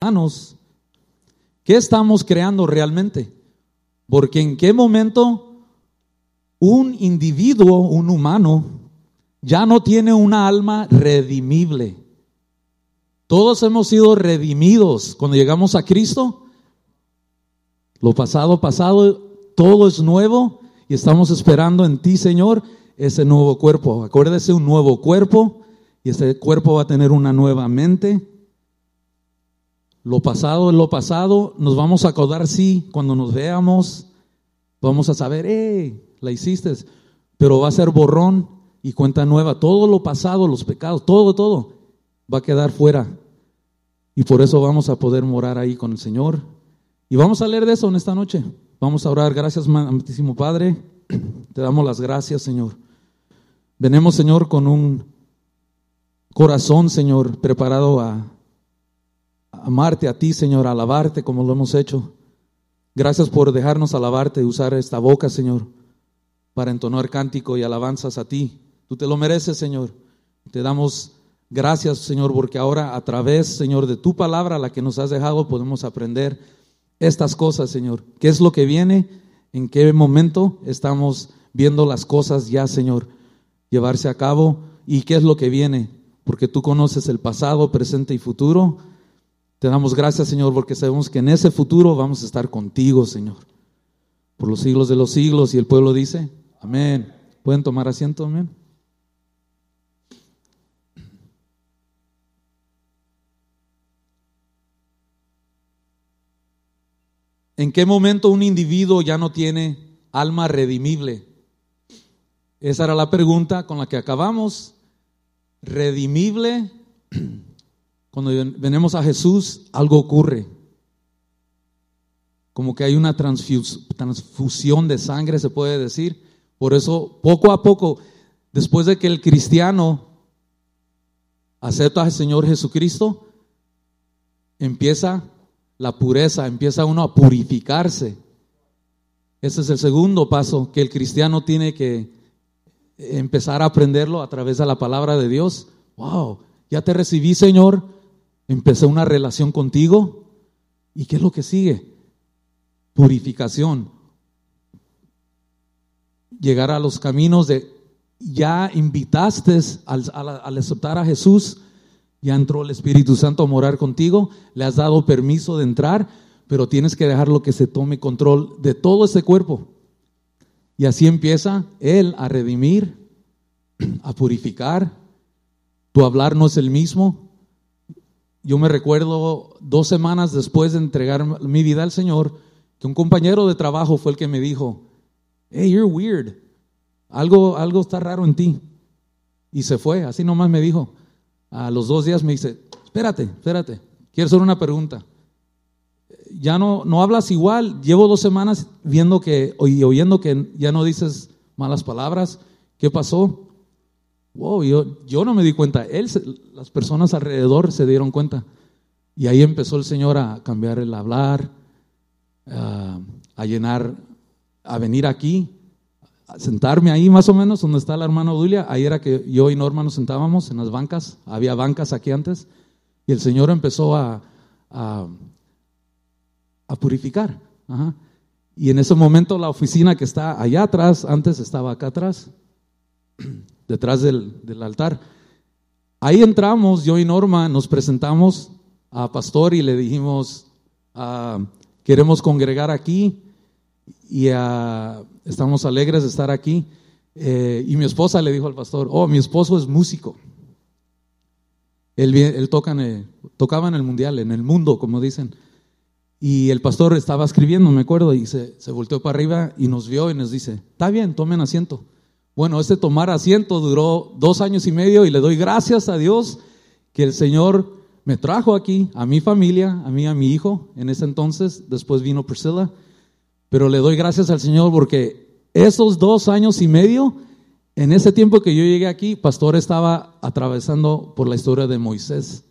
humanos, ¿qué estamos creando realmente? Porque en qué momento un individuo, un humano, ya no tiene una alma redimible. Todos hemos sido redimidos cuando llegamos a Cristo. Lo pasado, pasado, todo es nuevo y estamos esperando en ti, Señor, ese nuevo cuerpo. Acuérdese, un nuevo cuerpo y ese cuerpo va a tener una nueva mente. Lo pasado es lo pasado. Nos vamos a acordar, sí, cuando nos veamos, vamos a saber, eh, la hiciste, pero va a ser borrón y cuenta nueva. Todo lo pasado, los pecados, todo, todo va a quedar fuera. Y por eso vamos a poder morar ahí con el Señor. Y vamos a leer de eso en esta noche. Vamos a orar. Gracias, amantísimo Padre. Te damos las gracias, Señor. Venemos, Señor, con un corazón, Señor, preparado a, amarte a ti, Señor, alabarte como lo hemos hecho. Gracias por dejarnos alabarte y usar esta boca, Señor, para entonar cántico y alabanzas a ti. Tú te lo mereces, Señor. Te damos gracias, Señor, porque ahora a través, Señor, de tu palabra, la que nos has dejado, podemos aprender estas cosas, Señor. ¿Qué es lo que viene? ¿En qué momento estamos viendo las cosas ya, Señor, llevarse a cabo? ¿Y qué es lo que viene? Porque tú conoces el pasado, presente y futuro. Te damos gracias, Señor, porque sabemos que en ese futuro vamos a estar contigo, Señor. Por los siglos de los siglos. Y el pueblo dice, Amén. ¿Pueden tomar asiento? Amén. ¿En qué momento un individuo ya no tiene alma redimible? Esa era la pregunta con la que acabamos. Redimible, cuando venimos a Jesús, algo ocurre. Como que hay una transfusión de sangre, se puede decir. Por eso, poco a poco, después de que el cristiano acepta al Señor Jesucristo, empieza la pureza, empieza uno a purificarse. Ese es el segundo paso que el cristiano tiene que empezar a aprenderlo a través de la palabra de Dios. Wow, ya te recibí, Señor, empecé una relación contigo. ¿Y qué es lo que sigue? Purificación llegar a los caminos de, ya invitaste al, aceptar a Jesús, ya entró el Espíritu Santo a morar contigo, le has dado permiso de entrar, pero tienes que dejarlo que se tome control de todo ese cuerpo. Y así empieza Él a redimir, a purificar. Tu hablar no es el mismo. Yo me recuerdo dos semanas después de entregar mi vida al Señor, que un compañero de trabajo fue el que me dijo, hey, you're weird. Algo, algo está raro en ti. Y se fue, así nomás me dijo. A los dos días me dice, espérate, espérate, quiero hacer una pregunta. Ya no, no hablas igual, llevo dos semanas viendo que, y oyendo que ya no dices malas palabras. ¿Qué pasó? Wow, yo, yo no me di cuenta. Él, las personas alrededor se dieron cuenta. Y ahí empezó el Señor a cambiar el hablar, a llenar a venir aquí, a sentarme ahí más o menos donde está la hermana Dulia. Ahí era que yo y Norma nos sentábamos en las bancas, había bancas aquí antes, y el Señor empezó a, a, purificar. Y en ese momento la oficina que está allá atrás, antes estaba acá atrás, detrás del, del altar. Ahí entramos, yo y Norma nos presentamos a Pastor y le dijimos, ah, queremos congregar aquí y uh, estamos alegres de estar aquí. Eh, y mi esposa le dijo al pastor, oh, mi esposo es músico. Él, él toca en tocaba en el mundial, en el mundo, como dicen. Y el pastor estaba escribiendo, me acuerdo, y se, se volteó para arriba y nos vio y nos dice, está bien, tomen asiento. Bueno, este tomar asiento duró dos años y medio y le doy gracias a Dios que el Señor me trajo aquí, a mi familia, a mí, a mi hijo, en ese entonces, después vino Priscilla pero le doy gracias al Señor porque esos dos años y medio, en ese tiempo que yo llegué aquí, pastor estaba atravesando por la historia de Moisés.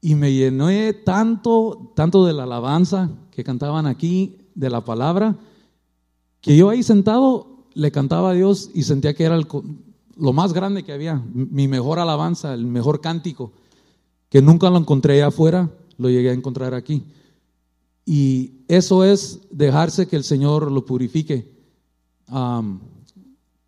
Y me llené tanto, tanto de la alabanza que cantaban aquí, de la palabra, que yo ahí sentado le cantaba a Dios y sentía que era lo más grande que había, mi mejor alabanza, el mejor cántico, que nunca lo encontré afuera, lo llegué a encontrar aquí. Y eso es dejarse que el Señor lo purifique.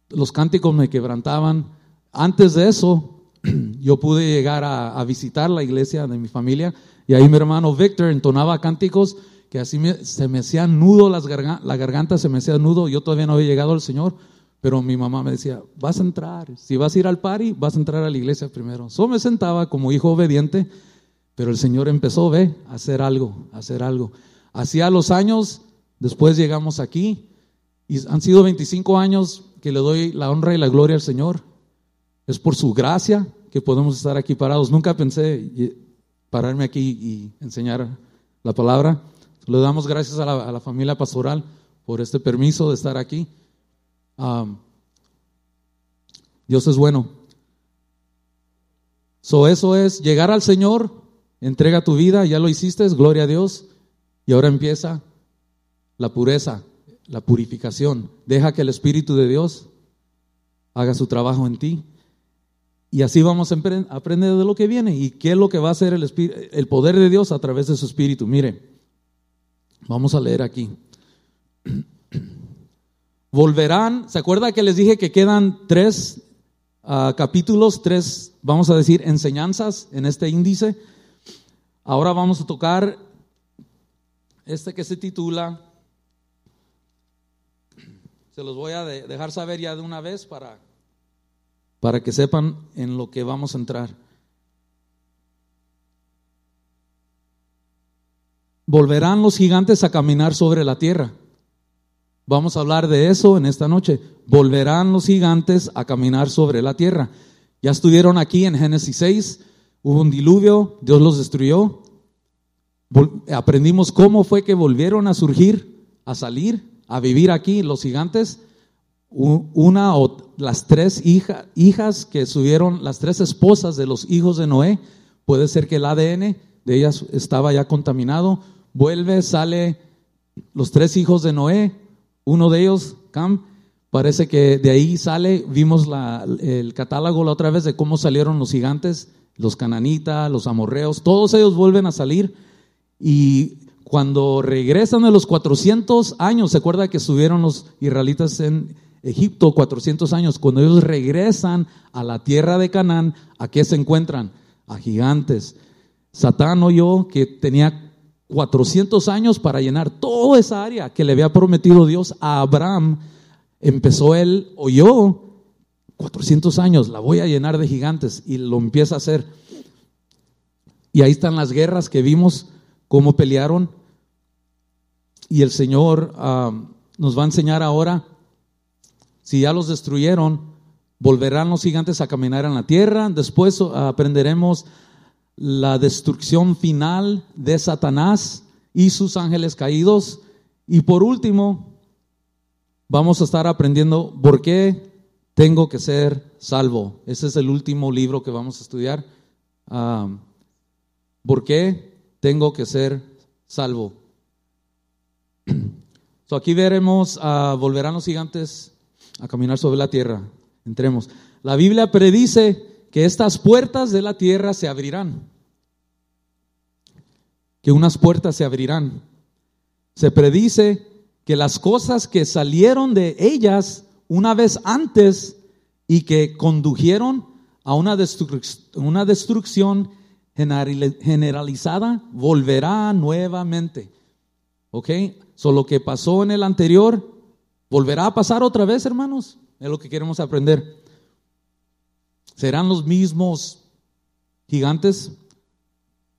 los cánticos me quebrantaban. Antes de eso, yo pude llegar a, visitar la iglesia de mi familia y ahí mi hermano Víctor entonaba cánticos que así se me hacía nudo la garganta, se me hacía nudo. Yo todavía no había llegado al Señor, pero mi mamá me decía, vas a entrar, si vas a ir al party, vas a entrar a la iglesia primero. Solo me sentaba como hijo obediente, pero el Señor empezó, ve, a hacer algo, a hacer algo. Hacía los años, después llegamos aquí, y han sido 25 años que le doy la honra y la gloria al Señor. Es por su gracia que podemos estar aquí parados. Nunca pensé pararme aquí y enseñar la palabra. Le damos gracias a la, familia pastoral por este permiso de estar aquí. Dios es bueno. So, eso es llegar al Señor, entrega tu vida, ya lo hiciste, gloria a Dios. Y ahora empieza la pureza, la purificación. Deja que el Espíritu de Dios haga su trabajo en ti. Y así vamos a aprender de lo que viene y qué es lo que va a hacer el, el poder de Dios a través de su Espíritu. Mire, vamos a leer aquí. Volverán, ¿se acuerda que les dije que quedan tres ah, capítulos, tres, vamos a decir, enseñanzas en este índice? Ahora vamos a tocar este que se titula, se los voy a dejar saber ya de una vez para para que sepan en lo que vamos a entrar. Volverán los gigantes a caminar sobre la tierra. Vamos a hablar de eso en esta noche. Volverán los gigantes a caminar sobre la tierra. Ya estuvieron aquí en Génesis 6, hubo un diluvio, Dios los destruyó. aprendimos cómo fue que volvieron a surgir, a salir, a vivir aquí los gigantes una o las tres hijas que subieron, las tres esposas de los hijos de Noé, puede ser que el ADN de ellas estaba ya contaminado, vuelve, sale los tres hijos de Noé, uno de ellos, Cam, parece que de ahí sale, vimos el catálogo la otra vez de cómo salieron los gigantes, los cananitas, los amorreos, todos ellos vuelven a salir y cuando regresan de los 400 años, ¿se acuerda que subieron los israelitas en Egipto 400 años, cuando ellos regresan a la tierra de Canaán, ¿a qué se encuentran? A gigantes. Satán oyó que tenía 400 años para llenar toda esa área que le había prometido Dios a Abraham. Empezó él, oyó 400 años, la voy a llenar de gigantes y lo empieza a hacer. Y ahí están las guerras que vimos, cómo pelearon. Y el Señor ah, nos va a enseñar ahora si ya los destruyeron, volverán los gigantes a caminar en la tierra. Después ah, aprenderemos la destrucción final de Satanás y sus ángeles caídos. Y por último, vamos a estar aprendiendo por qué tengo que ser salvo. Ese es el último libro que vamos a estudiar. Ah, ¿Por qué tengo que ser salvo? aquí veremos, uh, volverán los gigantes a caminar sobre la tierra. Entremos. La Biblia predice que estas puertas de la tierra se abrirán. Que unas puertas se abrirán. Se predice que las cosas que salieron de ellas una vez antes y que condujeron a una, una destrucción generalizada volverá nuevamente. ¿Ok? Solo que pasó en el anterior ¿Volverá a pasar otra vez, hermanos? Es lo que queremos aprender. ¿Serán los mismos gigantes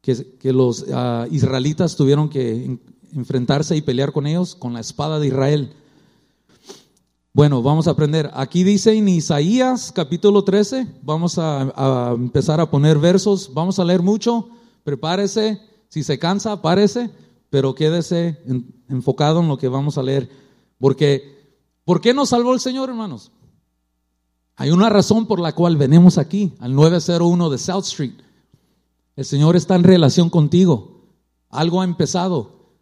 que, los ah, israelitas tuvieron que enfrentarse y pelear con ellos con la espada de Israel? Bueno, vamos a aprender. Aquí dice en Isaías capítulo 13, vamos a, empezar a poner versos, vamos a leer mucho, prepárese, si se cansa, párese, pero quédese enfocado en lo que vamos a leer, porque ¿Por qué nos salvó el Señor, hermanos? Hay una razón por la cual venimos aquí, al 901 de South Street. El Señor está en relación contigo. Algo ha empezado.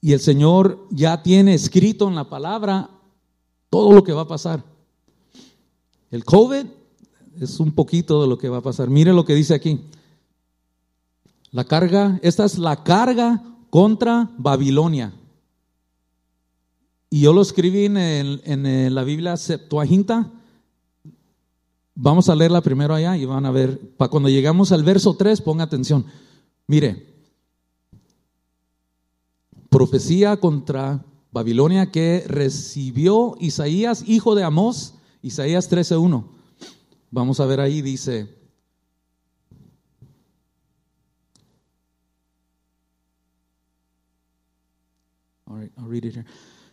Y el Señor ya tiene escrito en la palabra todo lo que va a pasar. El COVID es un poquito de lo que va a pasar. Mire lo que dice aquí. La carga, esta es la carga contra Babilonia. Y yo lo escribí en, en la Biblia Septuaginta. Vamos a leerla primero allá y van a ver. Para cuando llegamos al verso 3, ponga atención. Mire, profecía contra Babilonia que recibió Isaías, hijo de Amós, Isaías 13.1. Vamos a ver ahí, dice,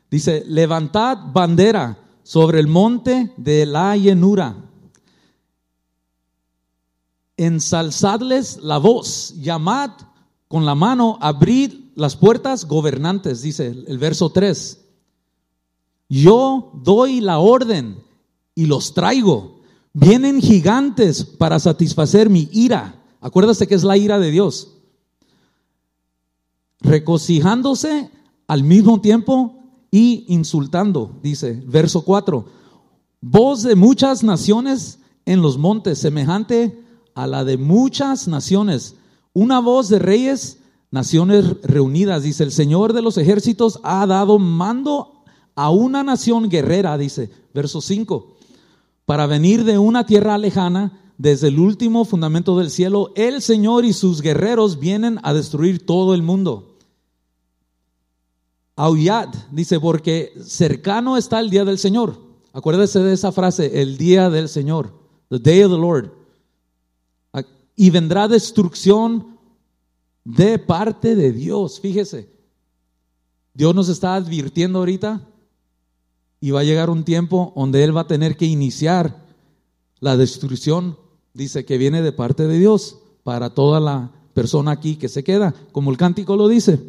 Dice, levantad bandera sobre el monte de la llenura. Ensalzadles la voz, llamad con la mano, abrid las puertas gobernantes, dice el verso 3. Yo doy la orden y los traigo. Vienen gigantes para satisfacer mi ira. Acuérdate que es la ira de Dios. Recocijándose al mismo tiempo y insultando, dice verso 4. Voz de muchas naciones en los montes, semejante a la de muchas naciones. Una voz de reyes, naciones reunidas, dice el Señor de los ejércitos ha dado mando a una nación guerrera, dice verso 5, para venir de una tierra lejana, desde el último fundamento del cielo, el Señor y sus guerreros vienen a destruir todo el mundo. Aullad, dice, porque cercano está el día del Señor. Acuérdese de esa frase, el día del Señor, the day of the Lord. Y vendrá destrucción de parte de Dios. Fíjese, Dios nos está advirtiendo ahorita y va a llegar un tiempo donde Él va a tener que iniciar la destrucción, dice, que viene de parte de Dios para toda la persona aquí que se queda, como el cántico lo dice.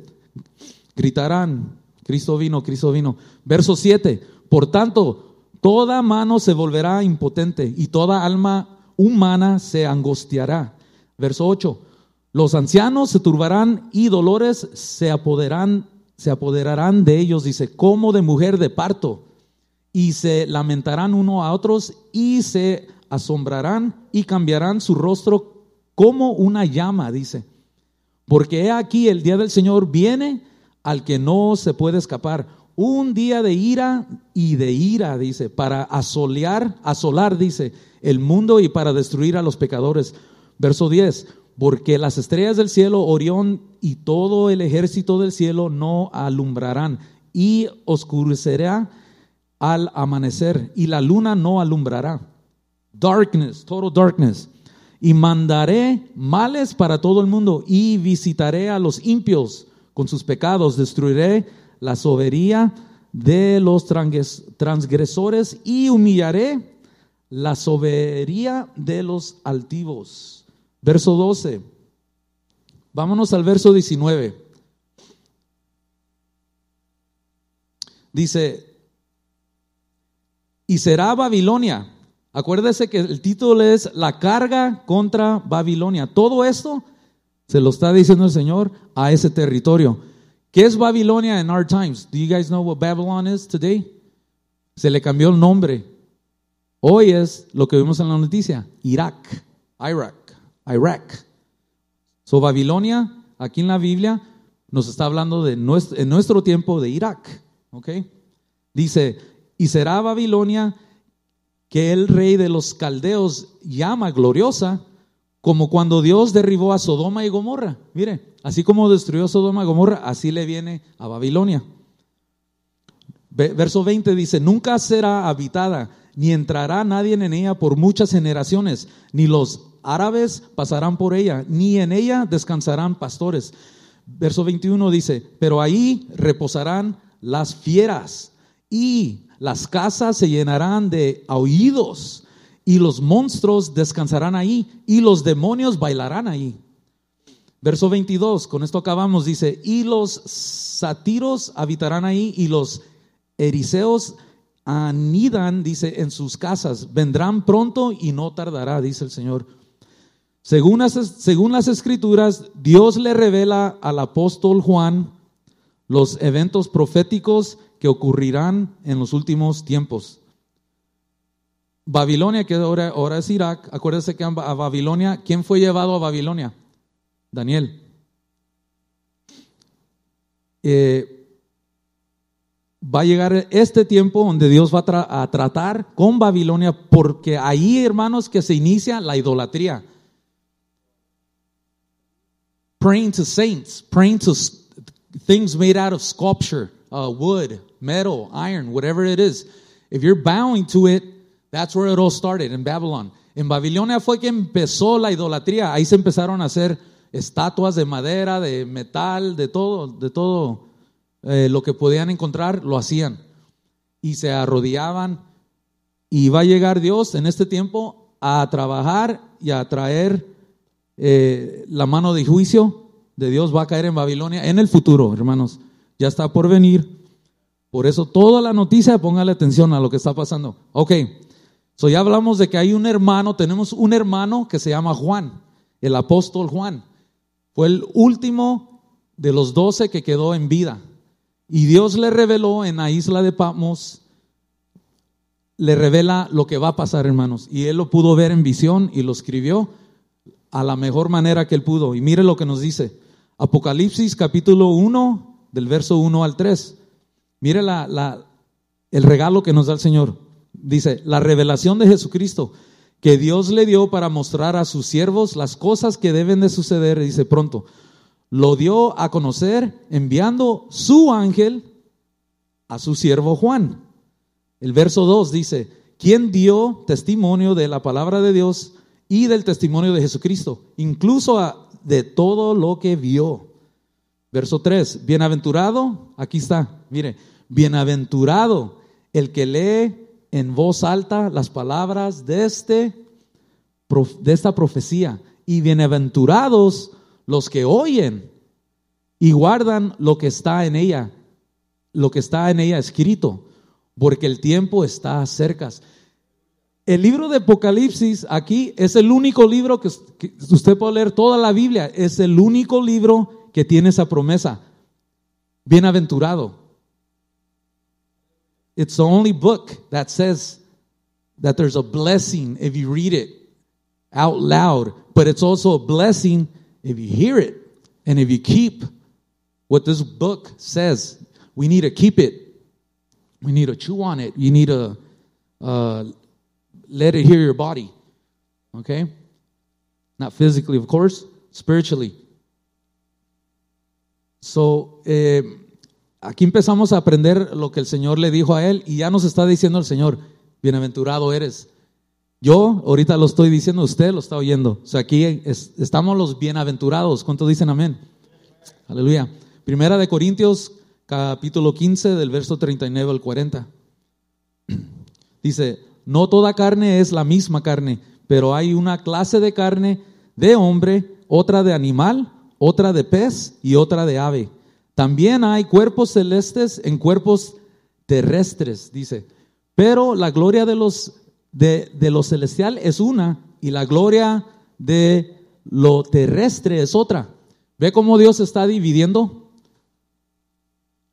Gritarán, Cristo vino, Cristo vino. Verso 7, por tanto, toda mano se volverá impotente y toda alma humana se angustiará. Verso 8, los ancianos se turbarán y dolores se apoderarán, se apoderarán de ellos, dice, como de mujer de parto, y se lamentarán uno a otros y se asombrarán y cambiarán su rostro como una llama, dice. Porque he aquí el día del Señor viene al que no se puede escapar. Un día de ira y de ira, dice, para asolear, asolar, dice, el mundo y para destruir a los pecadores. Verso 10, porque las estrellas del cielo, Orión y todo el ejército del cielo no alumbrarán y oscurecerá al amanecer y la luna no alumbrará. Darkness, total darkness. Y mandaré males para todo el mundo y visitaré a los impios con sus pecados, destruiré la sobería de los transgresores y humillaré la sobería de los altivos. Verso 12. Vámonos al verso 19. Dice, y será Babilonia. Acuérdese que el título es La carga contra Babilonia. Todo esto se lo está diciendo el Señor a ese territorio. ¿Qué es Babilonia en our times? Do you guys know what Babylon is today? Se le cambió el nombre. Hoy es lo que vimos en la noticia, Irak, Irak, Irak. So Babilonia, aquí en la Biblia, nos está hablando de nuestro, en nuestro tiempo de Irak. ¿Ok? Dice, y será Babilonia que el rey de los caldeos llama gloriosa, como cuando Dios derribó a Sodoma y Gomorra. Mire, así como destruyó Sodoma y Gomorra, así le viene a Babilonia. Verso 20 dice, nunca será habitada, ni entrará nadie en ella por muchas generaciones, ni los árabes pasarán por ella, ni en ella descansarán pastores. Verso 21 dice, pero ahí reposarán las fieras y las casas se llenarán de aullidos y los monstruos descansarán ahí y los demonios bailarán ahí. Verso 22, con esto acabamos, dice, y los satiros habitarán ahí y los eriseos anidan, dice, en sus casas. Vendrán pronto y no tardará, dice el Señor. Según las, escrituras, Dios le revela al apóstol Juan los eventos proféticos que ocurrirán en los últimos tiempos. Babilonia, que ahora, es Irak, acuérdense que a Babilonia, ¿quién fue llevado a Babilonia? Daniel. Eh, va a llegar este tiempo donde Dios va a, tratar con Babilonia, porque ahí, hermanos, que se inicia la idolatría. Praying to saints, praying to things made out of sculpture, uh, wood, metal, iron, whatever it is. If you're bowing to it, that's where it all started, in Babylon. En Babilonia fue que empezó la idolatría. Ahí se empezaron a hacer estatuas de madera, de metal, de todo, de todo eh, lo que podían encontrar, lo hacían. Y se arrodillaban. Y va a llegar Dios en este tiempo a trabajar y a traer eh, la mano de juicio de Dios va a caer en Babilonia en el futuro, hermanos. Ya está por venir. Por eso toda la noticia, póngale atención a lo que está pasando. Ok, so ya hablamos de que hay un hermano, tenemos un hermano que se llama Juan, el apóstol Juan. Fue el último de los doce que quedó en vida. Y Dios le reveló en la isla de Patmos, le revela lo que va a pasar, hermanos. Y él lo pudo ver en visión y lo escribió a la mejor manera que él pudo. Y mire lo que nos dice. Apocalipsis capítulo 1, del verso 1 al 3. Mire la, el regalo que nos da el Señor. Dice, la revelación de Jesucristo que Dios le dio para mostrar a sus siervos las cosas que deben de suceder, dice pronto lo dio a conocer enviando su ángel a su siervo Juan. El verso 2 dice, quien dio testimonio de la palabra de Dios y del testimonio de Jesucristo, incluso de todo lo que vio. Verso 3, bienaventurado, aquí está, mire, bienaventurado el que lee en voz alta las palabras de, este, de esta profecía y bienaventurados los que oyen y guardan lo que está en ella, lo que está en ella escrito, porque el tiempo está cerca. El libro de Apocalipsis aquí es el único libro que, usted puede leer toda la Biblia, es el único libro que tiene esa promesa. Bienaventurado. It's the only book that says that there's a blessing if you read it out loud, but it's also a blessing if you hear it and if you keep what this book says, we need to keep it. We need to chew on it. You need to uh, let it hear your body. Okay? Not physically, of course, spiritually. So, eh, aquí empezamos a aprender lo que el Señor le dijo a él y ya nos está diciendo el Señor, bienaventurado eres. Yo ahorita lo estoy diciendo, usted lo está oyendo. O sea, aquí estamos los bienaventurados. ¿Cuántos dicen amén? Aleluya. Primera de Corintios, capítulo 15, del verso 39 al 40. Dice, no toda carne es la misma carne, pero hay una clase de carne de hombre, otra de animal, otra de pez y otra de ave. También hay cuerpos celestes en cuerpos terrestres, dice. Pero la gloria de los de, lo celestial es una y la gloria de lo terrestre es otra. ¿Ve cómo Dios está dividiendo?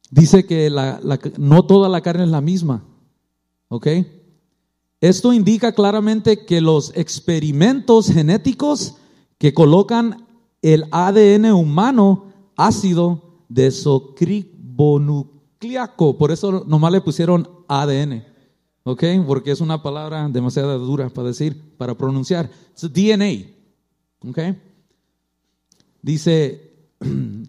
Dice que no toda la carne es la misma. ¿Ok? Esto indica claramente que los experimentos genéticos que colocan el ADN humano ácido desocribonucleaco, por eso nomás le pusieron ADN. ¿ok? Porque es una palabra demasiado dura para decir, para pronunciar. DNA, ¿ok? Dice,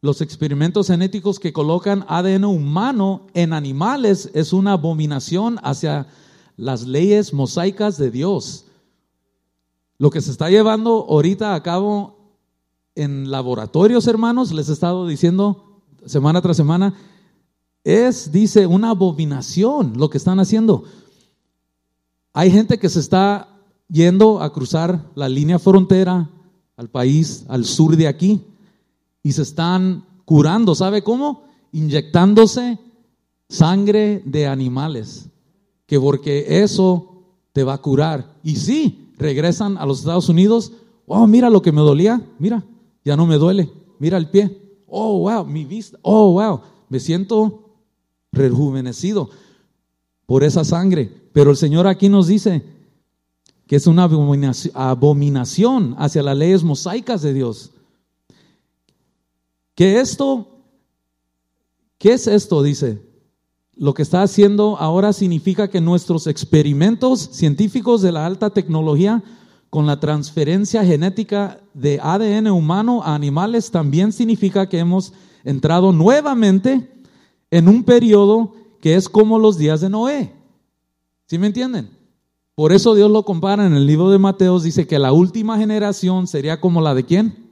los experimentos genéticos que colocan ADN humano en animales es una abominación hacia las leyes mosaicas de Dios. Lo que se está llevando ahorita a cabo en laboratorios, hermanos, les he estado diciendo semana tras semana, es, dice, una abominación lo que están haciendo. Hay gente que se está yendo a cruzar la línea frontera al país, al sur de aquí, y se están curando, ¿sabe cómo? Inyectándose sangre de animales, que porque eso te va a curar. Y sí, regresan a los Estados Unidos, oh, mira lo que me dolía, mira, ya no me duele, mira el pie, oh, wow, mi vista, oh, wow, me siento rejuvenecido por esa sangre. Pero el Señor aquí nos dice que es una abominación hacia las leyes mosaicas de Dios. Que esto, ¿qué es esto? Dice, lo que está haciendo ahora significa que nuestros experimentos científicos de la alta tecnología con la transferencia genética de ADN humano a animales también significa que hemos entrado nuevamente en un periodo que es como los días de Noé. ¿Sí me entienden? Por eso Dios lo compara en el libro de Mateos, dice que la última generación sería como la de quién?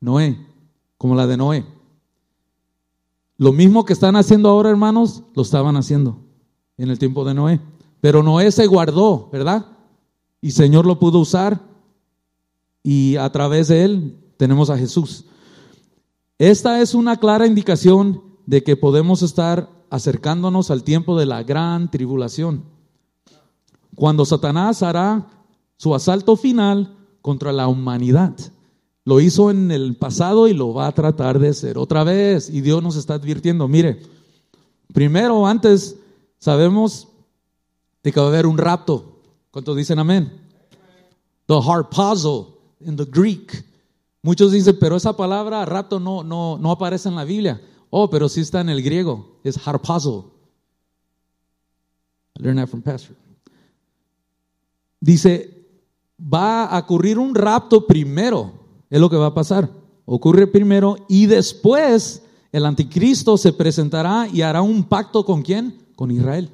Noé, como la de Noé. Lo mismo que están haciendo ahora, hermanos, lo estaban haciendo en el tiempo de Noé. Pero Noé se guardó, ¿verdad? Y Señor lo pudo usar y a través de él tenemos a Jesús. Esta es una clara indicación de que podemos estar acercándonos al tiempo de la gran tribulación, cuando Satanás hará su asalto final contra la humanidad. Lo hizo en el pasado y lo va a tratar de hacer otra vez. Y Dios nos está advirtiendo, mire, primero, antes, sabemos de que va a haber un rapto. ¿Cuántos dicen amén? The harpazo in the Greek. Muchos dicen, pero esa palabra rapto no, no, no aparece en la Biblia. Oh, pero sí está en el griego. Es harpazo. I learned that from Pastor. Dice, va a ocurrir un rapto primero. Es lo que va a pasar. Ocurre primero y después el anticristo se presentará y hará un pacto con quién? Con Israel.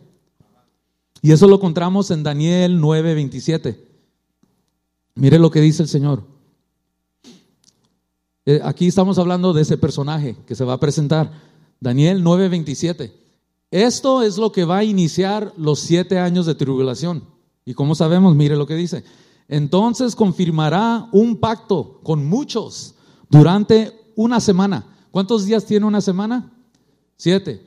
Y eso lo encontramos en Daniel 9:27. Mire lo que dice el Señor. Eh, aquí estamos hablando de ese personaje que se va a presentar. Daniel 9:27. Esto es lo que va a iniciar los siete años de tribulación. Y como sabemos, mire lo que dice. Entonces confirmará un pacto con muchos durante una semana. ¿Cuántos días tiene una semana? Siete.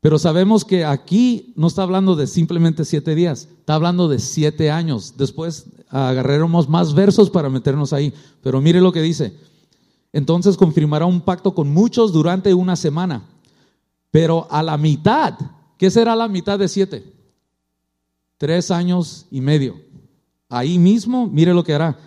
Pero sabemos que aquí no está hablando de simplemente siete días, está hablando de siete años. Después agarraremos más versos para meternos ahí. Pero mire lo que dice. Entonces confirmará un pacto con muchos durante una semana. Pero a la mitad, ¿qué será la mitad de siete? Tres años y medio. Ahí mismo, mire lo que hará.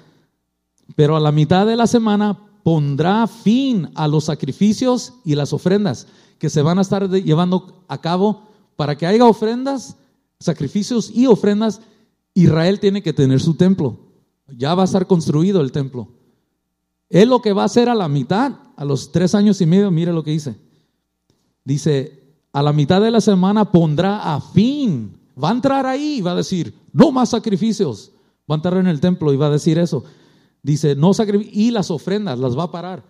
Pero a la mitad de la semana pondrá fin a los sacrificios y las ofrendas que se van a estar llevando a cabo para que haya ofrendas, sacrificios y ofrendas. Israel tiene que tener su templo. Ya va a estar construido el templo. Él lo que va a hacer a la mitad, a los tres años y medio, mire lo que dice. Dice, a la mitad de la semana pondrá a fin. Va a entrar ahí y va a decir, no más sacrificios. Va a entrar en el templo y va a decir eso. Dice, no. Y las ofrendas las va a parar.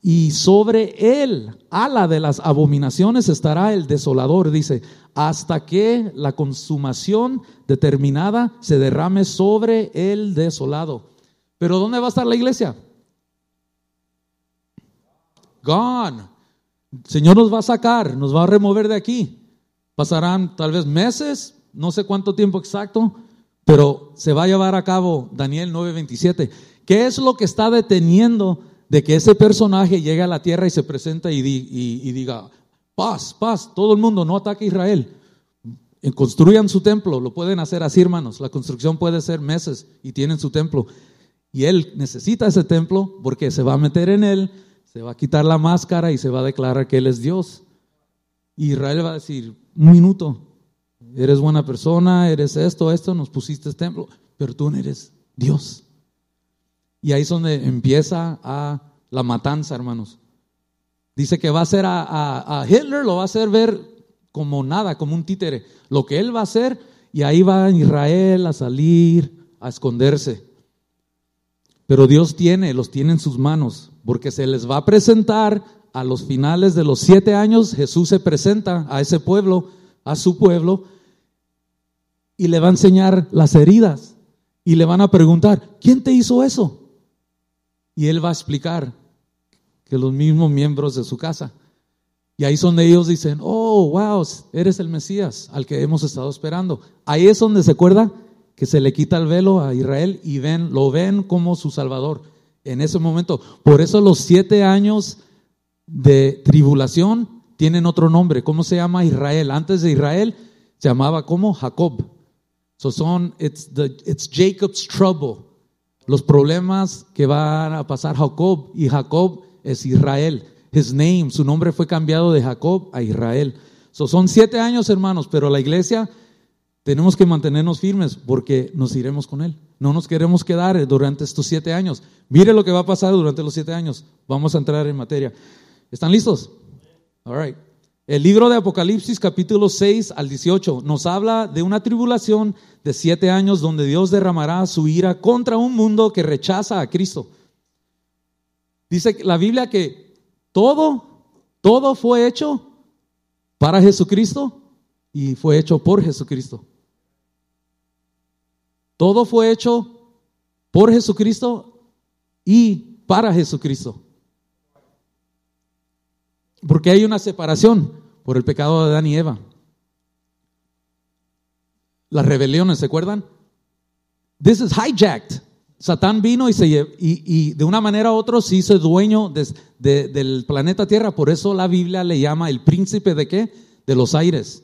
Y sobre él, ala de las abominaciones, estará el desolador, dice, hasta que la consumación determinada se derrame sobre el desolado. Pero ¿dónde va a estar la iglesia? Gone. El Señor nos va a sacar, nos va a remover de aquí. Pasarán tal vez meses, no sé cuánto tiempo exacto, pero se va a llevar a cabo Daniel 9:27. ¿Qué es lo que está deteniendo de que ese personaje llegue a la tierra y se presenta y, diga, paz, paz, todo el mundo, no ataque a Israel? Construyan su templo, lo pueden hacer así, hermanos. La construcción puede ser meses y tienen su templo. Y él necesita ese templo porque se va a meter en él, se va a quitar la máscara y se va a declarar que él es Dios. Israel va a decir, un minuto, eres buena persona, eres esto, esto, nos pusiste este templo, pero tú no eres Dios. Y ahí es donde empieza a la matanza, hermanos. Dice que va a hacer a, a, Hitler, lo va a hacer ver como nada, como un títere. Lo que él va a hacer, y ahí va Israel a salir, a esconderse. Pero Dios tiene, los tiene en sus manos, porque se les va a presentar a los finales de los siete años, Jesús se presenta a ese pueblo, a su pueblo, y le va a enseñar las heridas. Y le van a preguntar, ¿quién te hizo eso? Y él va a explicar que los mismos miembros de su casa. Y ahí son ellos dicen, oh, wow, eres el Mesías al que hemos estado esperando. Ahí es donde se acuerda que se le quita el velo a Israel y ven, lo ven como su Salvador en ese momento. Por eso los siete años de tribulación tienen otro nombre. ¿Cómo se llama Israel? Antes de Israel se llamaba como Jacob. So son, it's, the, it's Jacob's trouble. los problemas que van a pasar Jacob y Jacob es Israel. His name, su nombre fue cambiado de Jacob a Israel. son siete años, hermanos, pero la iglesia tenemos que mantenernos firmes porque nos iremos con Él. No nos queremos quedar durante estos siete años. Mire lo que va a pasar durante los siete años. Vamos a entrar en materia. ¿Están listos? All right. El libro de Apocalipsis capítulo 6 al 18 nos habla de una tribulación de siete años donde Dios derramará su ira contra un mundo que rechaza a Cristo. Dice la Biblia que todo, todo fue hecho para Jesucristo y fue hecho por Jesucristo. Todo fue hecho por Jesucristo y para Jesucristo. Porque hay una separación por el pecado de Adán y Eva. Las rebeliones, ¿se acuerdan? This is hijacked. Satán vino y, se, y, de una manera u otra se hizo dueño del planeta Tierra. Por eso la Biblia le llama el príncipe de qué? De los aires.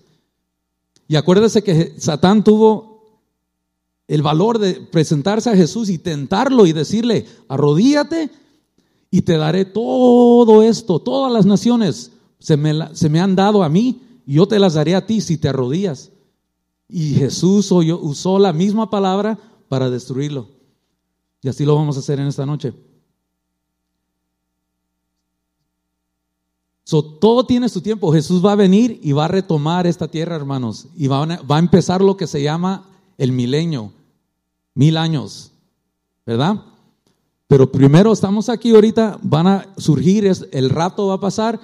Y acuérdese que Satán tuvo el valor de presentarse a Jesús y tentarlo y decirle, arrodíate y te daré todo esto, todas las naciones se me, se me han dado a mí y yo te las daré a ti si te arrodillas. Y Jesús usó la misma palabra para destruirlo. Y así lo vamos a hacer en esta noche. So, todo tiene su tiempo. Jesús va a venir y va a retomar esta tierra, hermanos. Y va a, va a empezar lo que se llama el milenio. Mil años. ¿Verdad? Pero primero estamos aquí ahorita, van a surgir, el rato va a pasar,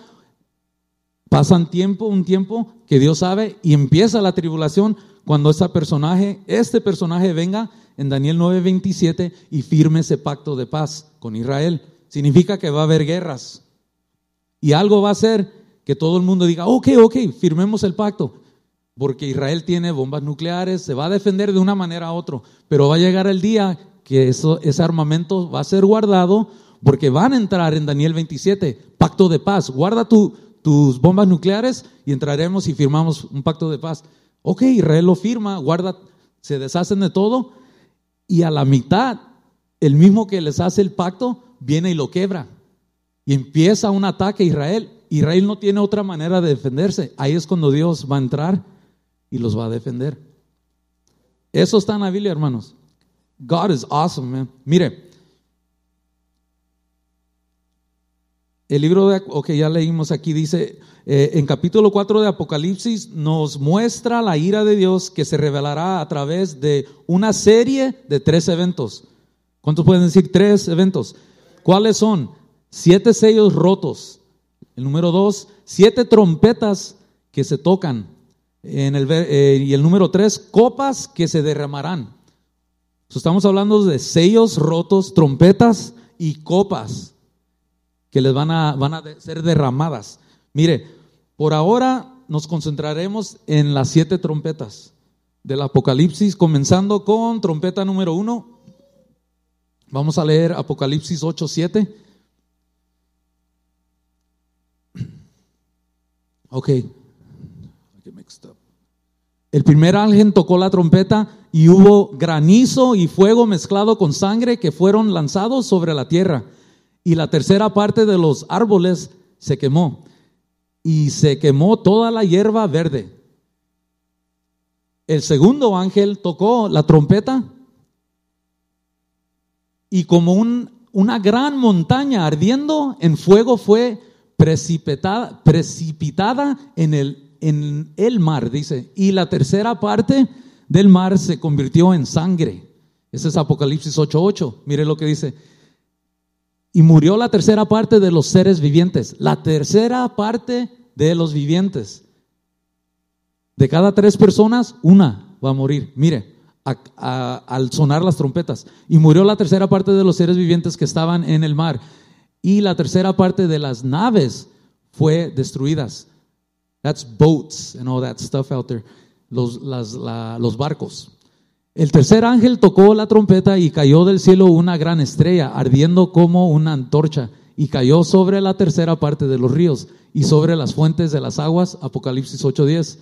pasan tiempo, un tiempo que Dios sabe, y empieza la tribulación cuando este personaje, este personaje venga en Daniel 9:27 y firme ese pacto de paz con Israel. Significa que va a haber guerras. Y algo va a hacer que todo el mundo diga, ok, ok, firmemos el pacto. Porque Israel tiene bombas nucleares, se va a defender de una manera u otra. Pero va a llegar el día que eso, ese armamento va a ser guardado porque van a entrar en Daniel 27, pacto de paz. Guarda tus bombas nucleares y entraremos y firmamos un pacto de paz. Ok, Israel lo firma, guarda, se deshacen de todo y a la mitad, el mismo que les hace el pacto, viene y lo quebra. Y empieza un ataque a Israel. Israel no tiene otra manera de defenderse. Ahí es cuando Dios va a entrar y los va a defender. Eso está en la Biblia, hermanos. God is awesome, man. Mire, el libro de, ok, ya leímos aquí, dice, eh, en capítulo 4 de Apocalipsis nos muestra la ira de Dios que se revelará a través de una serie de tres eventos. ¿Cuántos pueden decir tres eventos? ¿Cuáles son? Siete sellos rotos. El número dos, siete trompetas que se tocan. El, eh, y el número tres, copas que se derramarán. Estamos hablando de sellos rotos, trompetas y copas que les van a, van a ser derramadas. Mire, por ahora nos concentraremos en las siete trompetas del Apocalipsis, comenzando con trompeta número uno. Vamos a leer Apocalipsis 8, 7. Ok. El primer ángel tocó la trompeta y hubo granizo y fuego mezclado con sangre que fueron lanzados sobre la tierra. Y la tercera parte de los árboles se quemó. Y se quemó toda la hierba verde. El segundo ángel tocó la trompeta y como una gran montaña ardiendo en fuego fue precipitada, precipitada en el en el mar, dice, y la tercera parte del mar se convirtió en sangre. Ese es Apocalipsis 8:8. Mire lo que dice. Y murió la tercera parte de los seres vivientes. La tercera parte de los vivientes. De cada tres personas, una va a morir. Mire, al sonar las trompetas. Y murió la tercera parte de los seres vivientes que estaban en el mar. Y la tercera parte de las naves fue destruidas. That's boats and all that stuff out there. Los, barcos. El tercer ángel tocó la trompeta y cayó del cielo una gran estrella, ardiendo como una antorcha, y cayó sobre la tercera parte de los ríos y sobre las fuentes de las aguas. Apocalipsis 8:10.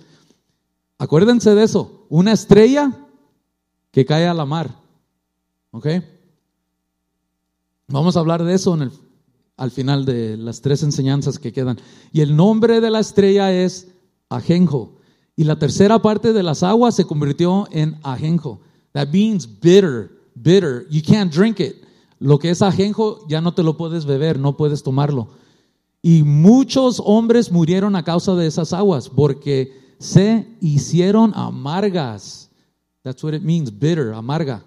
Acuérdense de eso, una estrella que cae a la mar. ¿Ok? Vamos a hablar de eso en el, al final de las tres enseñanzas que quedan. Y el nombre de la estrella es Ajenjo. Y la tercera parte de las aguas se convirtió en Ajenjo. That means bitter, bitter. You can't drink it. Lo que es ajenjo ya no te lo puedes beber, no puedes tomarlo. Y muchos hombres murieron a causa de esas aguas porque se hicieron amargas. That's what it means, bitter, amarga.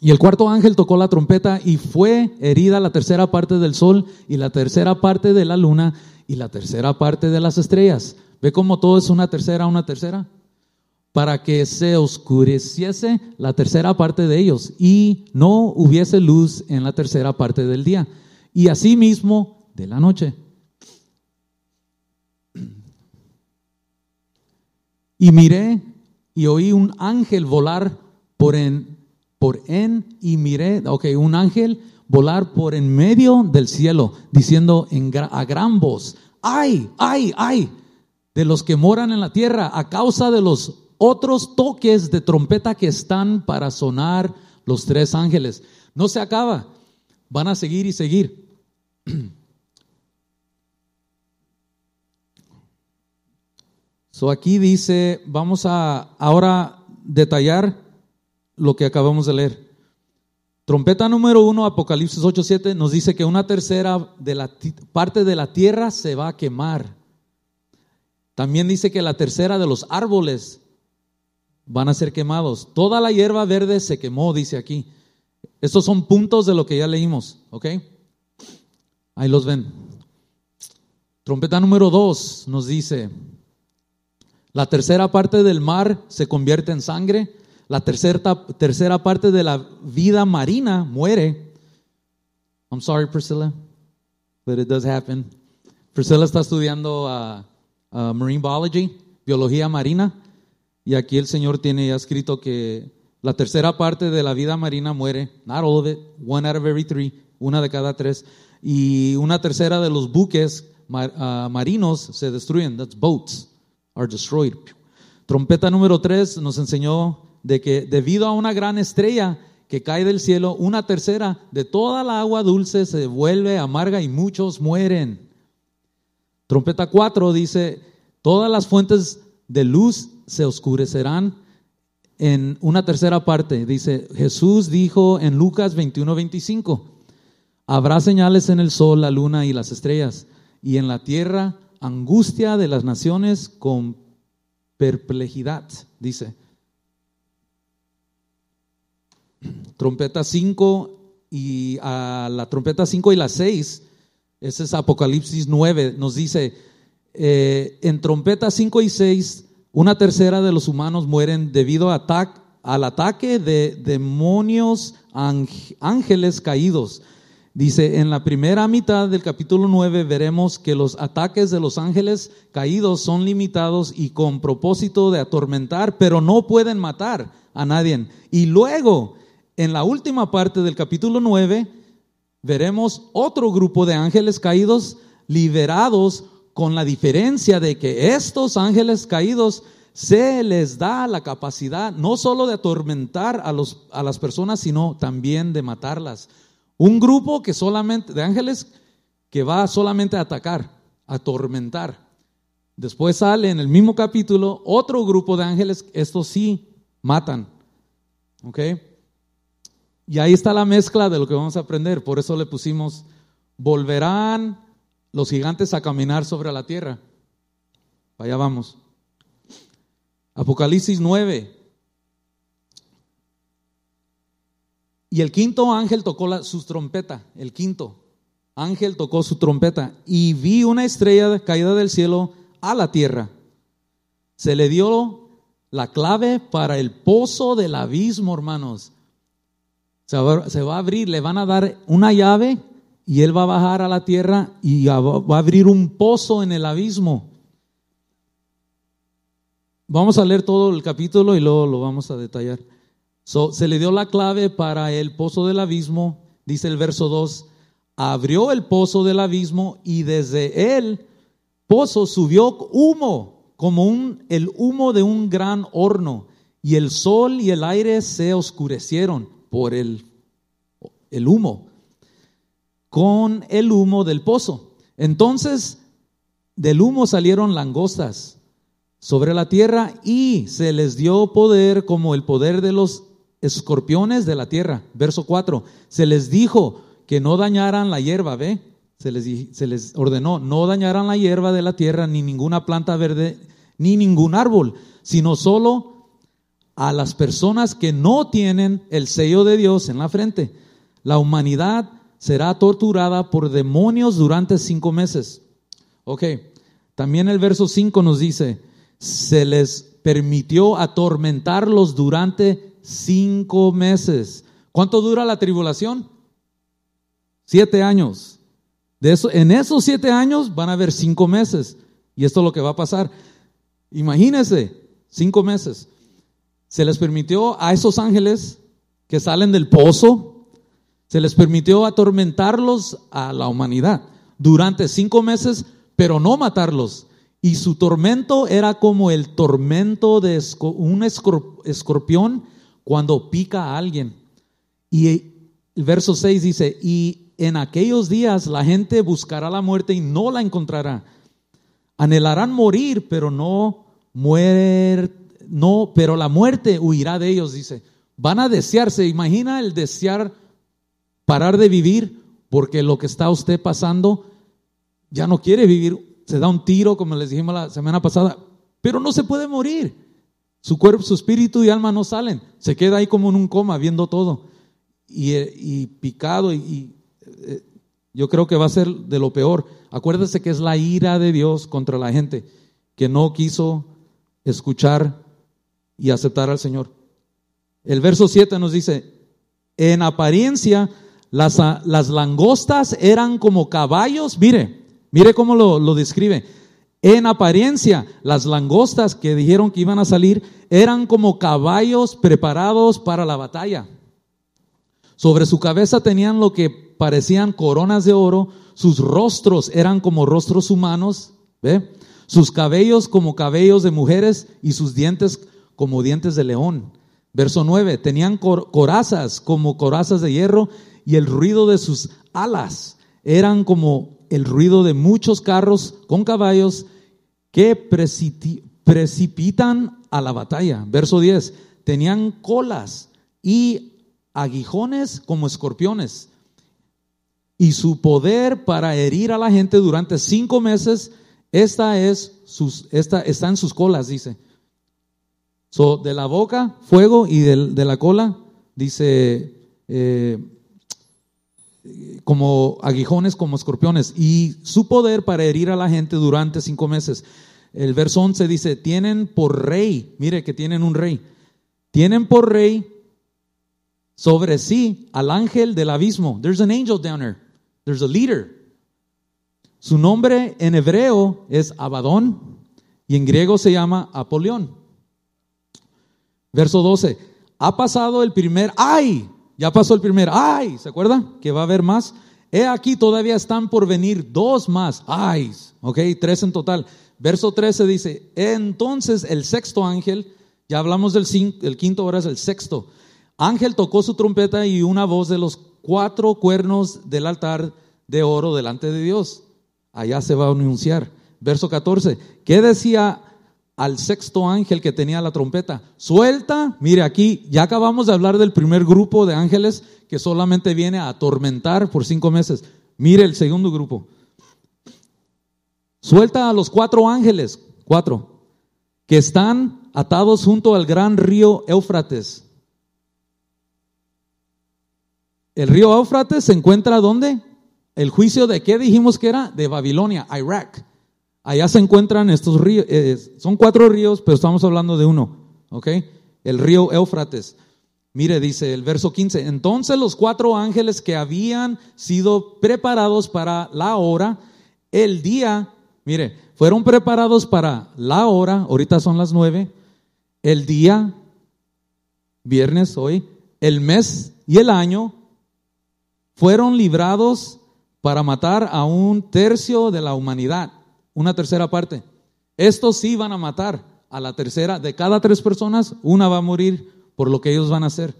Y el cuarto ángel tocó la trompeta y fue herida la tercera parte del sol y la tercera parte de la luna y la tercera parte de las estrellas. ¿Ve cómo todo es una tercera, una tercera? Para que se oscureciese la tercera parte de ellos y no hubiese luz en la tercera parte del día. Y asimismo de la noche. Y miré y oí un ángel volar por en, por en, y miré, ok, un ángel volar por en medio del cielo, diciendo en, a gran voz, ay, ay, ay, de los que moran en la tierra, a causa de los otros toques de trompeta que están para sonar los tres ángeles. No se acaba, van a seguir y seguir. So aquí dice, vamos a ahora detallar lo que acabamos de leer. Trompeta número uno, Apocalipsis 8:7, nos dice que una tercera de la parte de la tierra se va a quemar. También dice que la tercera de los árboles van a ser quemados. Toda la hierba verde se quemó, dice aquí. Estos son puntos de lo que ya leímos, ¿ok? Ahí los ven. Trompeta número dos nos dice, la tercera parte del mar se convierte en sangre. La tercera, tercera parte de la vida marina muere. I'm sorry, Priscilla, but it does happen. Priscilla está estudiando uh, uh, marine biology, biología marina, y aquí el Señor tiene ya escrito que la tercera parte de la vida marina muere, not all of it, one out of every three, una de cada tres, y una tercera de los buques uh, marinos se destruyen, that's boats are destroyed. Trompeta número tres nos enseñó de que debido a una gran estrella que cae del cielo, una tercera de toda la agua dulce se vuelve amarga y muchos mueren. Trompeta cuatro dice, todas las fuentes de luz se oscurecerán en una tercera parte. Dice, Jesús dijo en Lucas 21, 25, habrá señales en el sol, la luna y las estrellas, y en la tierra angustia de las naciones con perplejidad, dice. Trompeta 5 y a la trompeta 5 y la 6, ese es Apocalipsis 9, nos dice, eh, en trompeta 5 y 6, una tercera de los humanos mueren debido a al ataque de demonios ángeles caídos. Dice, en la primera mitad del capítulo 9 veremos que los ataques de los ángeles caídos son limitados y con propósito de atormentar, pero no pueden matar a nadie. Y luego, en la última parte del capítulo 9, veremos otro grupo de ángeles caídos liberados con la diferencia de que estos ángeles caídos se les da la capacidad no solo de atormentar a, los, a las personas, sino también de matarlas. Un grupo que solamente, de ángeles que va solamente a atacar, a atormentar. Después sale en el mismo capítulo otro grupo de ángeles, estos sí matan. ¿Ok? Y ahí está la mezcla de lo que vamos a aprender. Por eso le pusimos, volverán los gigantes a caminar sobre la tierra. Allá vamos. Apocalipsis 9, Y el quinto ángel tocó la, su trompeta, el quinto ángel tocó su trompeta y vi una estrella caída del cielo a la tierra. Se le dio la clave para el pozo del abismo, hermanos. Se va, a abrir, le van a dar una llave y él va a bajar a la tierra y va a abrir un pozo en el abismo. Vamos a leer todo el capítulo y luego lo vamos a detallar se le dio la clave para el pozo del abismo, dice el verso 2, abrió el pozo del abismo y desde el pozo subió humo, como un, el humo de un gran horno, y el sol y el aire se oscurecieron por el, el humo. con el humo del pozo. Entonces del humo salieron langostas sobre la tierra y se les dio poder como el poder de los escorpiones de la tierra. Verso 4. Se les dijo que no dañaran la hierba, ¿ve? Se les, se les ordenó, no dañaran la hierba de la tierra, ni ninguna planta verde, ni ningún árbol, sino solo a las personas que no tienen el sello de Dios en la frente. La humanidad será torturada por demonios durante cinco meses. Ok, también el verso 5 nos dice, se les permitió atormentarlos durante cinco meses. ¿Cuánto dura la tribulación? Siete años. De eso, en esos siete años van a haber cinco meses. Y esto es lo que va a pasar. Imagínense, cinco meses. Se les permitió a esos ángeles que salen del pozo, se les permitió atormentarlos a la humanidad durante cinco meses, pero no matarlos. Y su tormento era como el tormento de un escorpión cuando pica a alguien. Y el verso 6 dice, y en aquellos días la gente buscará la muerte y no la encontrará. Anhelarán morir, pero no muer, no, pero la muerte huirá de ellos, dice. Van a desearse, imagina el desear parar de vivir porque lo que está usted pasando ya no quiere vivir se da un tiro, como les dijimos la semana pasada, pero no se puede morir. Su cuerpo, su espíritu y alma no salen. Se queda ahí como en un coma, viendo todo. Y, picado, y, eh, yo creo que va a ser de lo peor. Acuérdese que es la ira de Dios contra la gente que no quiso escuchar y aceptar al Señor. El verso 7 nos dice, en apariencia las, las langostas eran como caballos, mire, Mire cómo lo, describe. En apariencia, las langostas que dijeron que iban a salir eran como caballos preparados para la batalla. Sobre su cabeza tenían lo que parecían coronas de oro, sus rostros eran como rostros humanos, ¿ve? Sus cabellos como cabellos de mujeres y sus dientes como dientes de león. Verso 9, tenían corazas como corazas de hierro y el ruido de sus alas eran como el ruido de muchos carros con caballos que precipitan a la batalla. Verso 10, tenían colas y aguijones como escorpiones. Y su poder para herir a la gente durante cinco meses, esta es sus, esta, está en sus colas, dice. So, de la boca, fuego, y de, la cola, dice, eh, como aguijones, como escorpiones, y su poder para herir a la gente durante cinco meses. El verso 11 dice, tienen por rey, mire que tienen un rey, tienen por rey sobre sí al ángel del abismo. There's an angel down there. There's a leader. Su nombre en hebreo es Abadón y en griego se llama Apolión. Verso 12. Ha pasado el primer ay ya pasó el primer, ay, ¿se acuerda? Que va a haber más. He aquí todavía están por venir dos más, ay, ok, tres en total. Verso 13 dice, entonces el sexto ángel, ya hablamos del el quinto, ahora es el sexto. Ángel tocó su trompeta y una voz de los cuatro cuernos del altar de oro delante de Dios. Allá se va a anunciar. Verso 14, ¿qué decía al sexto ángel que tenía la trompeta. Suelta, mire aquí, ya acabamos de hablar del primer grupo de ángeles que solamente viene a atormentar por cinco meses. Mire el segundo grupo. Suelta a los cuatro ángeles, cuatro, que están atados junto al gran río Éufrates. El río Éufrates se encuentra ¿dónde? El juicio de qué dijimos que era? De Babilonia, Irak. Allá se encuentran estos ríos, eh, son cuatro ríos, pero estamos hablando de uno, ¿ok? El río Éufrates. Mire, dice el verso 15, entonces los cuatro ángeles que habían sido preparados para la hora, el día, mire, fueron preparados para la hora, ahorita son las nueve, el día, viernes hoy, el mes y el año, fueron librados para matar a un tercio de la humanidad una tercera parte. Estos sí van a matar a la tercera. De cada tres personas, una va a morir por lo que ellos van a hacer.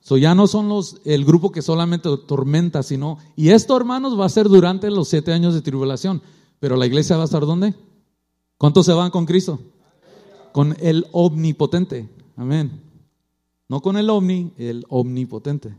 So ya no son los, el grupo que solamente tormenta, sino, y esto hermanos va a ser durante los siete años de tribulación, pero la iglesia va a estar ¿dónde? ¿Cuántos se van con Cristo? Con el omnipotente. Amén. No con el omni, el omnipotente.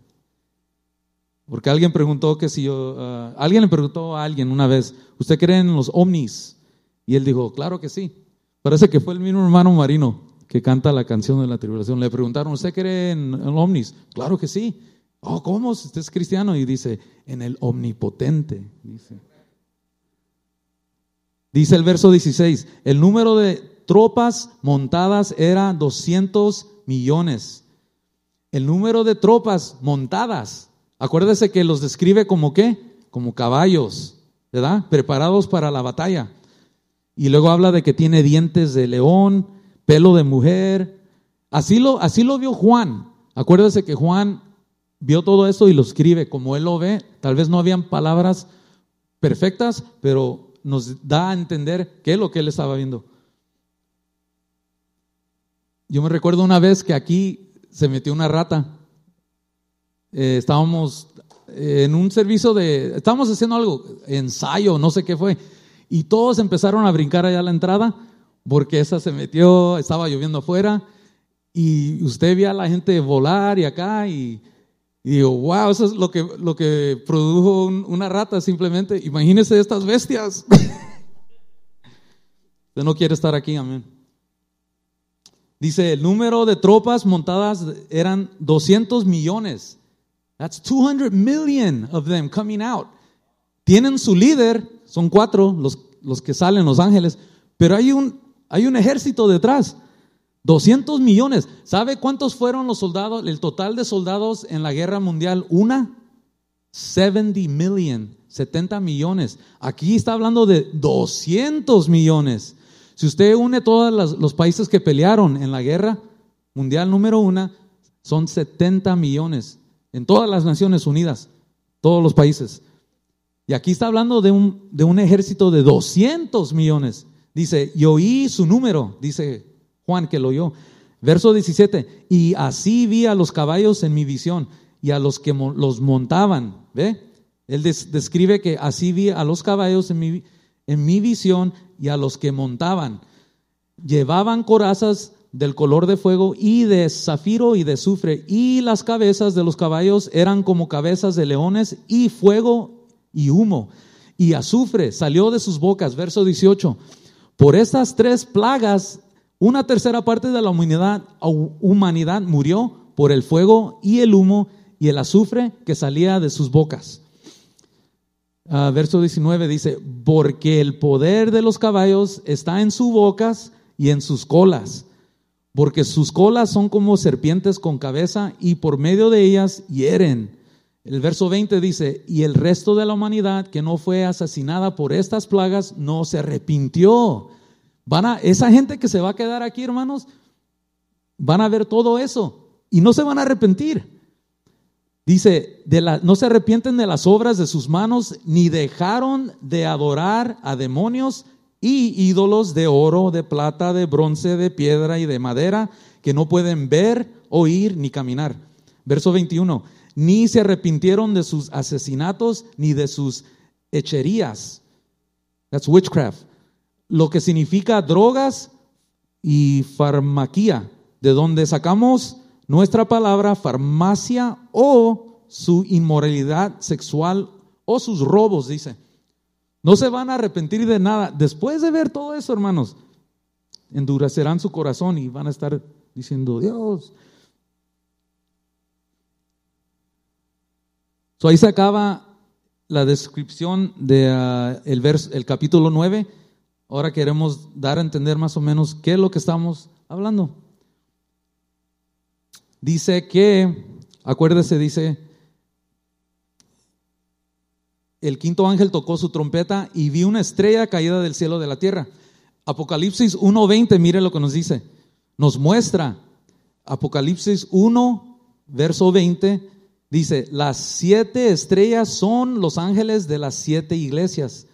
Porque alguien preguntó que si yo, ah, alguien le preguntó a alguien una vez, ¿usted cree en los omnis? Y él dijo, claro que sí. Parece que fue el mismo hermano Marino que canta la canción de la tribulación. Le preguntaron, ¿usted cree en, el ovnis? Claro que sí. Oh, ¿cómo? Usted es cristiano. Y dice, en el omnipotente. Dice. dice el verso 16, el número de tropas montadas era 200 millones. El número de tropas montadas, acuérdese que los describe como qué? Como caballos, ¿verdad? Preparados para la batalla. Y luego habla de que tiene dientes de león, pelo de mujer. Así lo, así lo vio Juan. Acuérdese que Juan vio todo eso y lo escribe como él lo ve. Tal vez no habían palabras perfectas, pero nos da a entender qué es lo que él estaba viendo. Yo me recuerdo una vez que aquí se metió una rata. Eh, estábamos en un servicio de, estábamos haciendo algo, ensayo, no sé qué fue, y todos empezaron a brincar allá a la entrada porque esa se metió, estaba lloviendo afuera y usted veía a la gente volar y acá y, digo, wow, eso es lo que, lo que produjo una rata simplemente. Imagínese estas bestias. usted no quiere estar aquí, amén. Dice, el número de tropas montadas eran 200 millones. That's 200 million of them coming out. Tienen su líder, son cuatro los, los que salen, los ángeles, pero hay un, hay un ejército detrás. 200 millones. ¿Sabe cuántos fueron los soldados, el total de soldados en la guerra mundial? Una. 70 million, 70 millones. Aquí está hablando de 200 millones. Si usted une todos los países que pelearon en la guerra mundial número una, son 70 millones en todas las Naciones Unidas, todos los países. Y aquí está hablando de un, de un ejército de 200 millones. Dice, y oí su número, dice Juan que lo oyó. Verso 17, y así vi a los caballos en mi visión y a los que los montaban. ¿Ve? Él describe que así vi a los caballos en mi, en mi visión y a los que montaban. Llevaban corazas del color de fuego y de zafiro y de azufre, y las cabezas de los caballos eran como cabezas de leones, y fuego y humo, y azufre salió de sus bocas. Verso 18. Por estas tres plagas, una tercera parte de la humanidad, humanidad murió por el fuego y el humo y el azufre que salía de sus bocas. Ah, verso 19 dice, porque el poder de los caballos está en sus bocas y en sus colas, porque sus colas son como serpientes con cabeza y por medio de ellas hieren. El verso 20 dice, y el resto de la humanidad que no fue asesinada por estas plagas no se arrepintió. Van a, esa gente que se va a quedar aquí, hermanos, van a ver todo eso y no se van a arrepentir. Dice, de no se arrepienten de las obras de sus manos, ni dejaron de adorar a demonios y ídolos de oro, de plata, de bronce, de piedra y de madera, que no pueden ver, oír ni caminar. Verso 21 ni se arrepintieron de sus asesinatos ni de sus hecherías. That's witchcraft. Lo que significa drogas y farmaquía, de donde sacamos nuestra palabra farmacia o su inmoralidad sexual o sus robos, dice. No se van a arrepentir de nada. Después de ver todo eso, hermanos, endurecerán su corazón y van a estar diciendo, Dios, ahí se acaba la descripción del ah, capítulo 9. Ahora queremos dar a entender más o menos qué es lo que estamos hablando. Dice que, acuérdese, dice, el quinto ángel tocó su trompeta y vi una estrella caída del cielo de la tierra. Apocalipsis 1.20, mire lo que nos dice. Nos muestra, Apocalipsis 1, verso 20, Dice, las siete estrellas son los ángeles de las siete iglesias.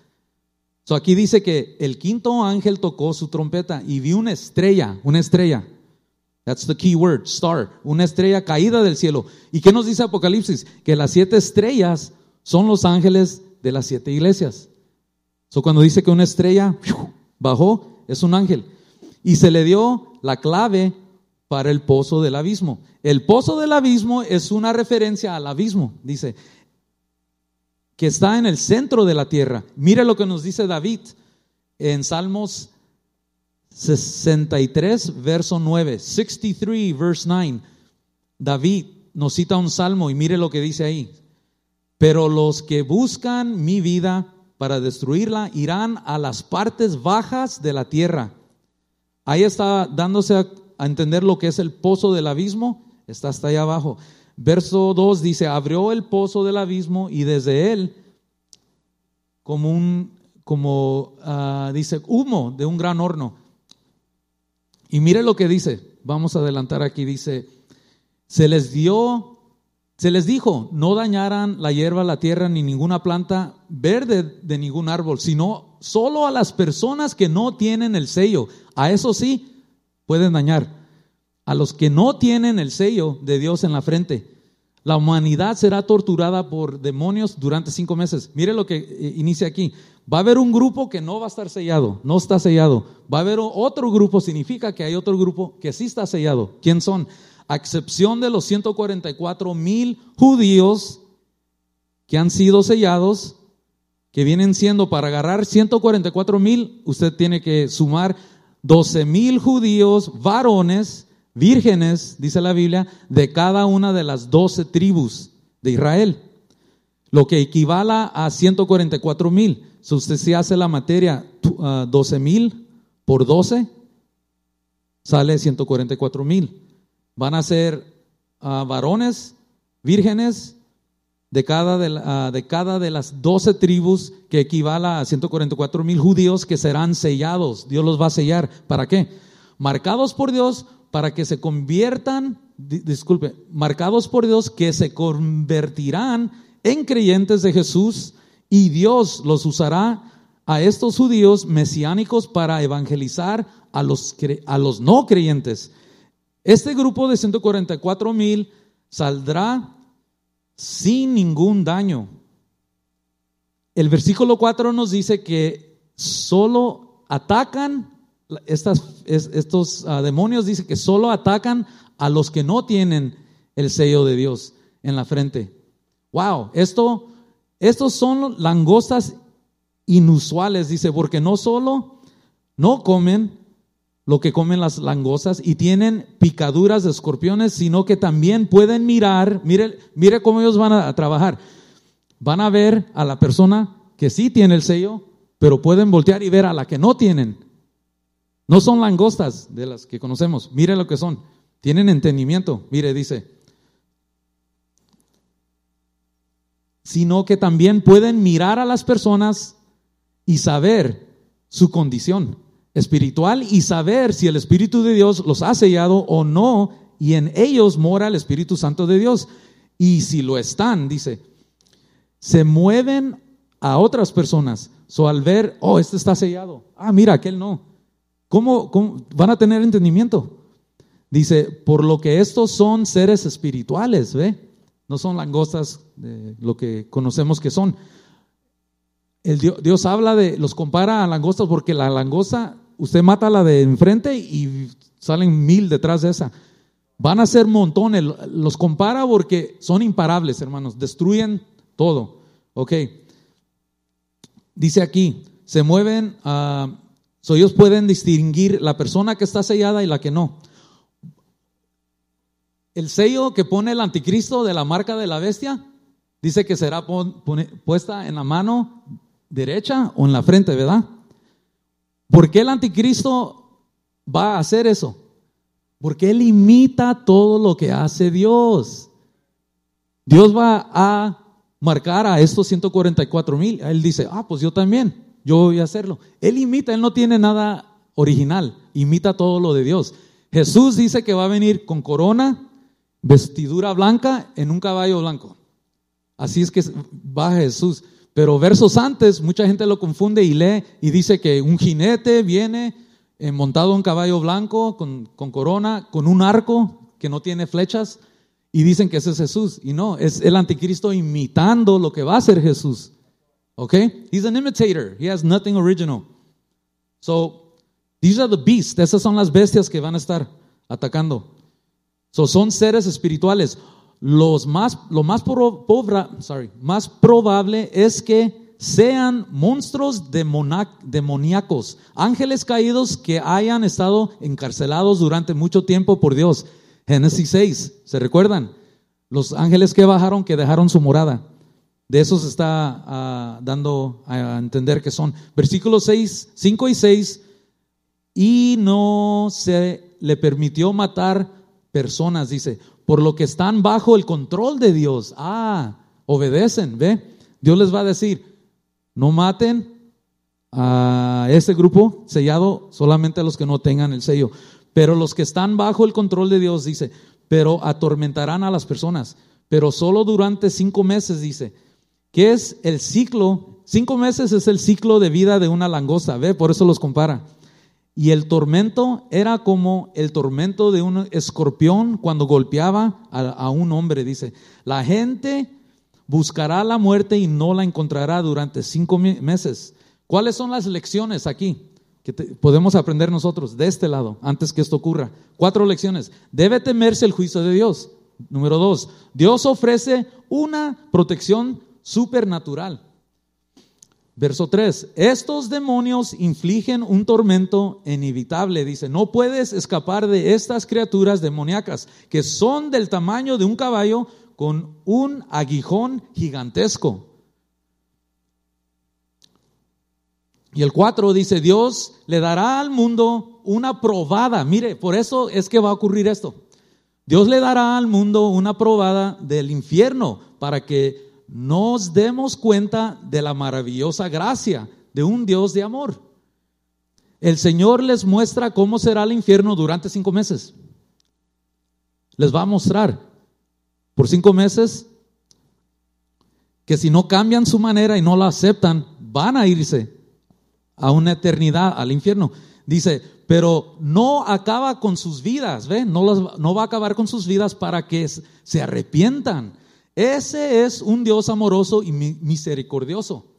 So aquí dice que el quinto ángel tocó su trompeta y vi una estrella, una estrella. That's the key word, star, una estrella caída del cielo. ¿Y qué nos dice Apocalipsis? Que las siete estrellas son los ángeles de las siete iglesias. So cuando dice que una estrella bajó, es un ángel. Y se le dio la clave para el pozo del abismo. El pozo del abismo es una referencia al abismo, dice, que está en el centro de la tierra. Mire lo que nos dice David en Salmos 63, verso 9. 63, verse 9. David nos cita un salmo y mire lo que dice ahí. Pero los que buscan mi vida para destruirla irán a las partes bajas de la tierra. Ahí está dándose a, entender lo que es el pozo del abismo. Está hasta allá abajo. Verso 2 dice, abrió el pozo del abismo y desde él, como un, como ah, dice, humo de un gran horno. Y mire lo que dice, vamos a adelantar aquí, dice, se les dio se les dijo, no dañaran la hierba, la tierra, ni ninguna planta verde de ningún árbol, sino solo a las personas que no tienen el sello. A eso sí pueden dañar. A los que no tienen el sello de Dios en la frente. La humanidad será torturada por demonios durante cinco meses. Mire lo que eh, inicia aquí. Va a haber un grupo que no va a estar sellado, no está sellado. Va a haber otro grupo, significa que hay otro grupo que sí está sellado. ¿Quién son? A excepción de los 144 mil judíos que han sido sellados, que vienen siendo para agarrar 144 mil, usted tiene que sumar 12 mil judíos, varones, vírgenes, dice la Biblia, de cada una de las 12 tribus de Israel, lo que equivale a 144 mil. Si usted se hace la materia 12 ah, mil por 12, sale 144 mil. Van a ser ah, varones, vírgenes, de cada de, ah, de, cada de las doce tribus que equivale a 144 mil judíos que serán sellados. Dios los va a sellar. ¿Para qué? Marcados por Dios para que se conviertan, disculpe, marcados por Dios que se convertirán en creyentes de Jesús y Dios los usará a estos judíos mesiánicos para evangelizar a los, a los no creyentes. Este grupo de 144 mil saldrá sin ningún daño. El versículo 4 nos dice que solo atacan, estos ah, demonios dice que solo atacan a los que no tienen el sello de Dios en la frente. Wow, esto, estos son langostas inusuales, dice, porque no solo no comen, lo que comen las langostas y tienen picaduras de escorpiones, sino que también pueden mirar, mire, mire cómo ellos van a, trabajar. Van a ver a la persona que sí tiene el sello, pero pueden voltear y ver a la que no tienen. No son langostas de las que conocemos, mire lo que son. Tienen entendimiento, mire, dice. Sino que también pueden mirar a las personas y saber su condición espiritual y saber si el Espíritu de Dios los ha sellado o no, y en ellos mora el Espíritu Santo de Dios. Y si lo están, dice, se mueven a otras personas. So al ver, oh, este está sellado. Ah, mira, aquel no. ¿Cómo, cómo van a tener entendimiento? Dice, por lo que estos son seres espirituales, ¿ve? No son langostas de lo que conocemos que son. El Dios, Dios, habla de, los compara a langostas porque la langosta usted mata la de enfrente y salen mil detrás de esa. Van a ser montones, los compara porque son imparables, hermanos, destruyen todo. Ok. Dice aquí, se mueven, uh, ellos pueden distinguir la persona que está sellada y la que no. El sello que pone el anticristo de la marca de la bestia, dice que será puesta en la mano derecha o en la frente, ¿verdad? ¿Por qué el anticristo va a hacer eso? Porque él imita todo lo que hace Dios. Dios va a marcar a estos 144 mil. Él dice, ah, pues yo también, yo voy a hacerlo. Él imita, él no tiene nada original, imita todo lo de Dios. Jesús dice que va a venir con corona, vestidura blanca en un caballo blanco. Así es que va Jesús. Pero versos antes, mucha gente lo confunde y lee y dice que un jinete viene eh, montado en caballo blanco, con, con corona, con un arco que no tiene flechas, y dicen que ese es Jesús. Y no, es el anticristo imitando lo que va a ser Jesús. ¿Ok? He's an imitator. He has nothing original. So, these are the beasts. Esas son las bestias que van a estar atacando. So, son seres espirituales. Los más, lo más, sorry, más probable es que sean monstruos demoníacos, ángeles caídos que hayan estado encarcelados durante mucho tiempo por Dios. Génesis 6, ¿se recuerdan? Los ángeles que bajaron, que dejaron su morada. De eso se está ah, dando a entender que son. Versículos 6, 5 y 6. Y no se le permitió matar personas, dice, por lo que están bajo el control de Dios. Ah, obedecen, ¿ve? Dios les va a decir, no maten a ese grupo sellado, solamente a los que no tengan el sello. Pero los que están bajo el control de Dios, dice, pero atormentarán a las personas, pero solo durante cinco meses, dice, que es el ciclo, cinco meses es el ciclo de vida de una langosta, ¿ve? Por eso los compara. Y el tormento era como el tormento de un escorpión cuando golpeaba a, un hombre, dice. La gente buscará la muerte y no la encontrará durante cinco meses. ¿Cuáles son las lecciones aquí que podemos aprender nosotros de este lado antes que esto ocurra? Cuatro lecciones. Debe temerse el juicio de Dios. Número dos, Dios ofrece una protección supernatural. Verso 3, estos demonios infligen un tormento inevitable, dice, no puedes escapar de estas criaturas demoníacas que son del tamaño de un caballo con un aguijón gigantesco. Y el 4 dice, Dios le dará al mundo una probada. Mire, por eso es que va a ocurrir esto. Dios le dará al mundo una probada del infierno para que nos demos cuenta de la maravillosa gracia de un Dios de amor. El Señor les muestra cómo será el infierno durante cinco meses. Les va a mostrar por cinco meses que si no cambian su manera y no la aceptan, van a irse a una eternidad, al infierno. Dice, pero no acaba con sus vidas. No, no va a acabar con sus vidas para que se arrepientan ese es un Dios amoroso y misericordioso.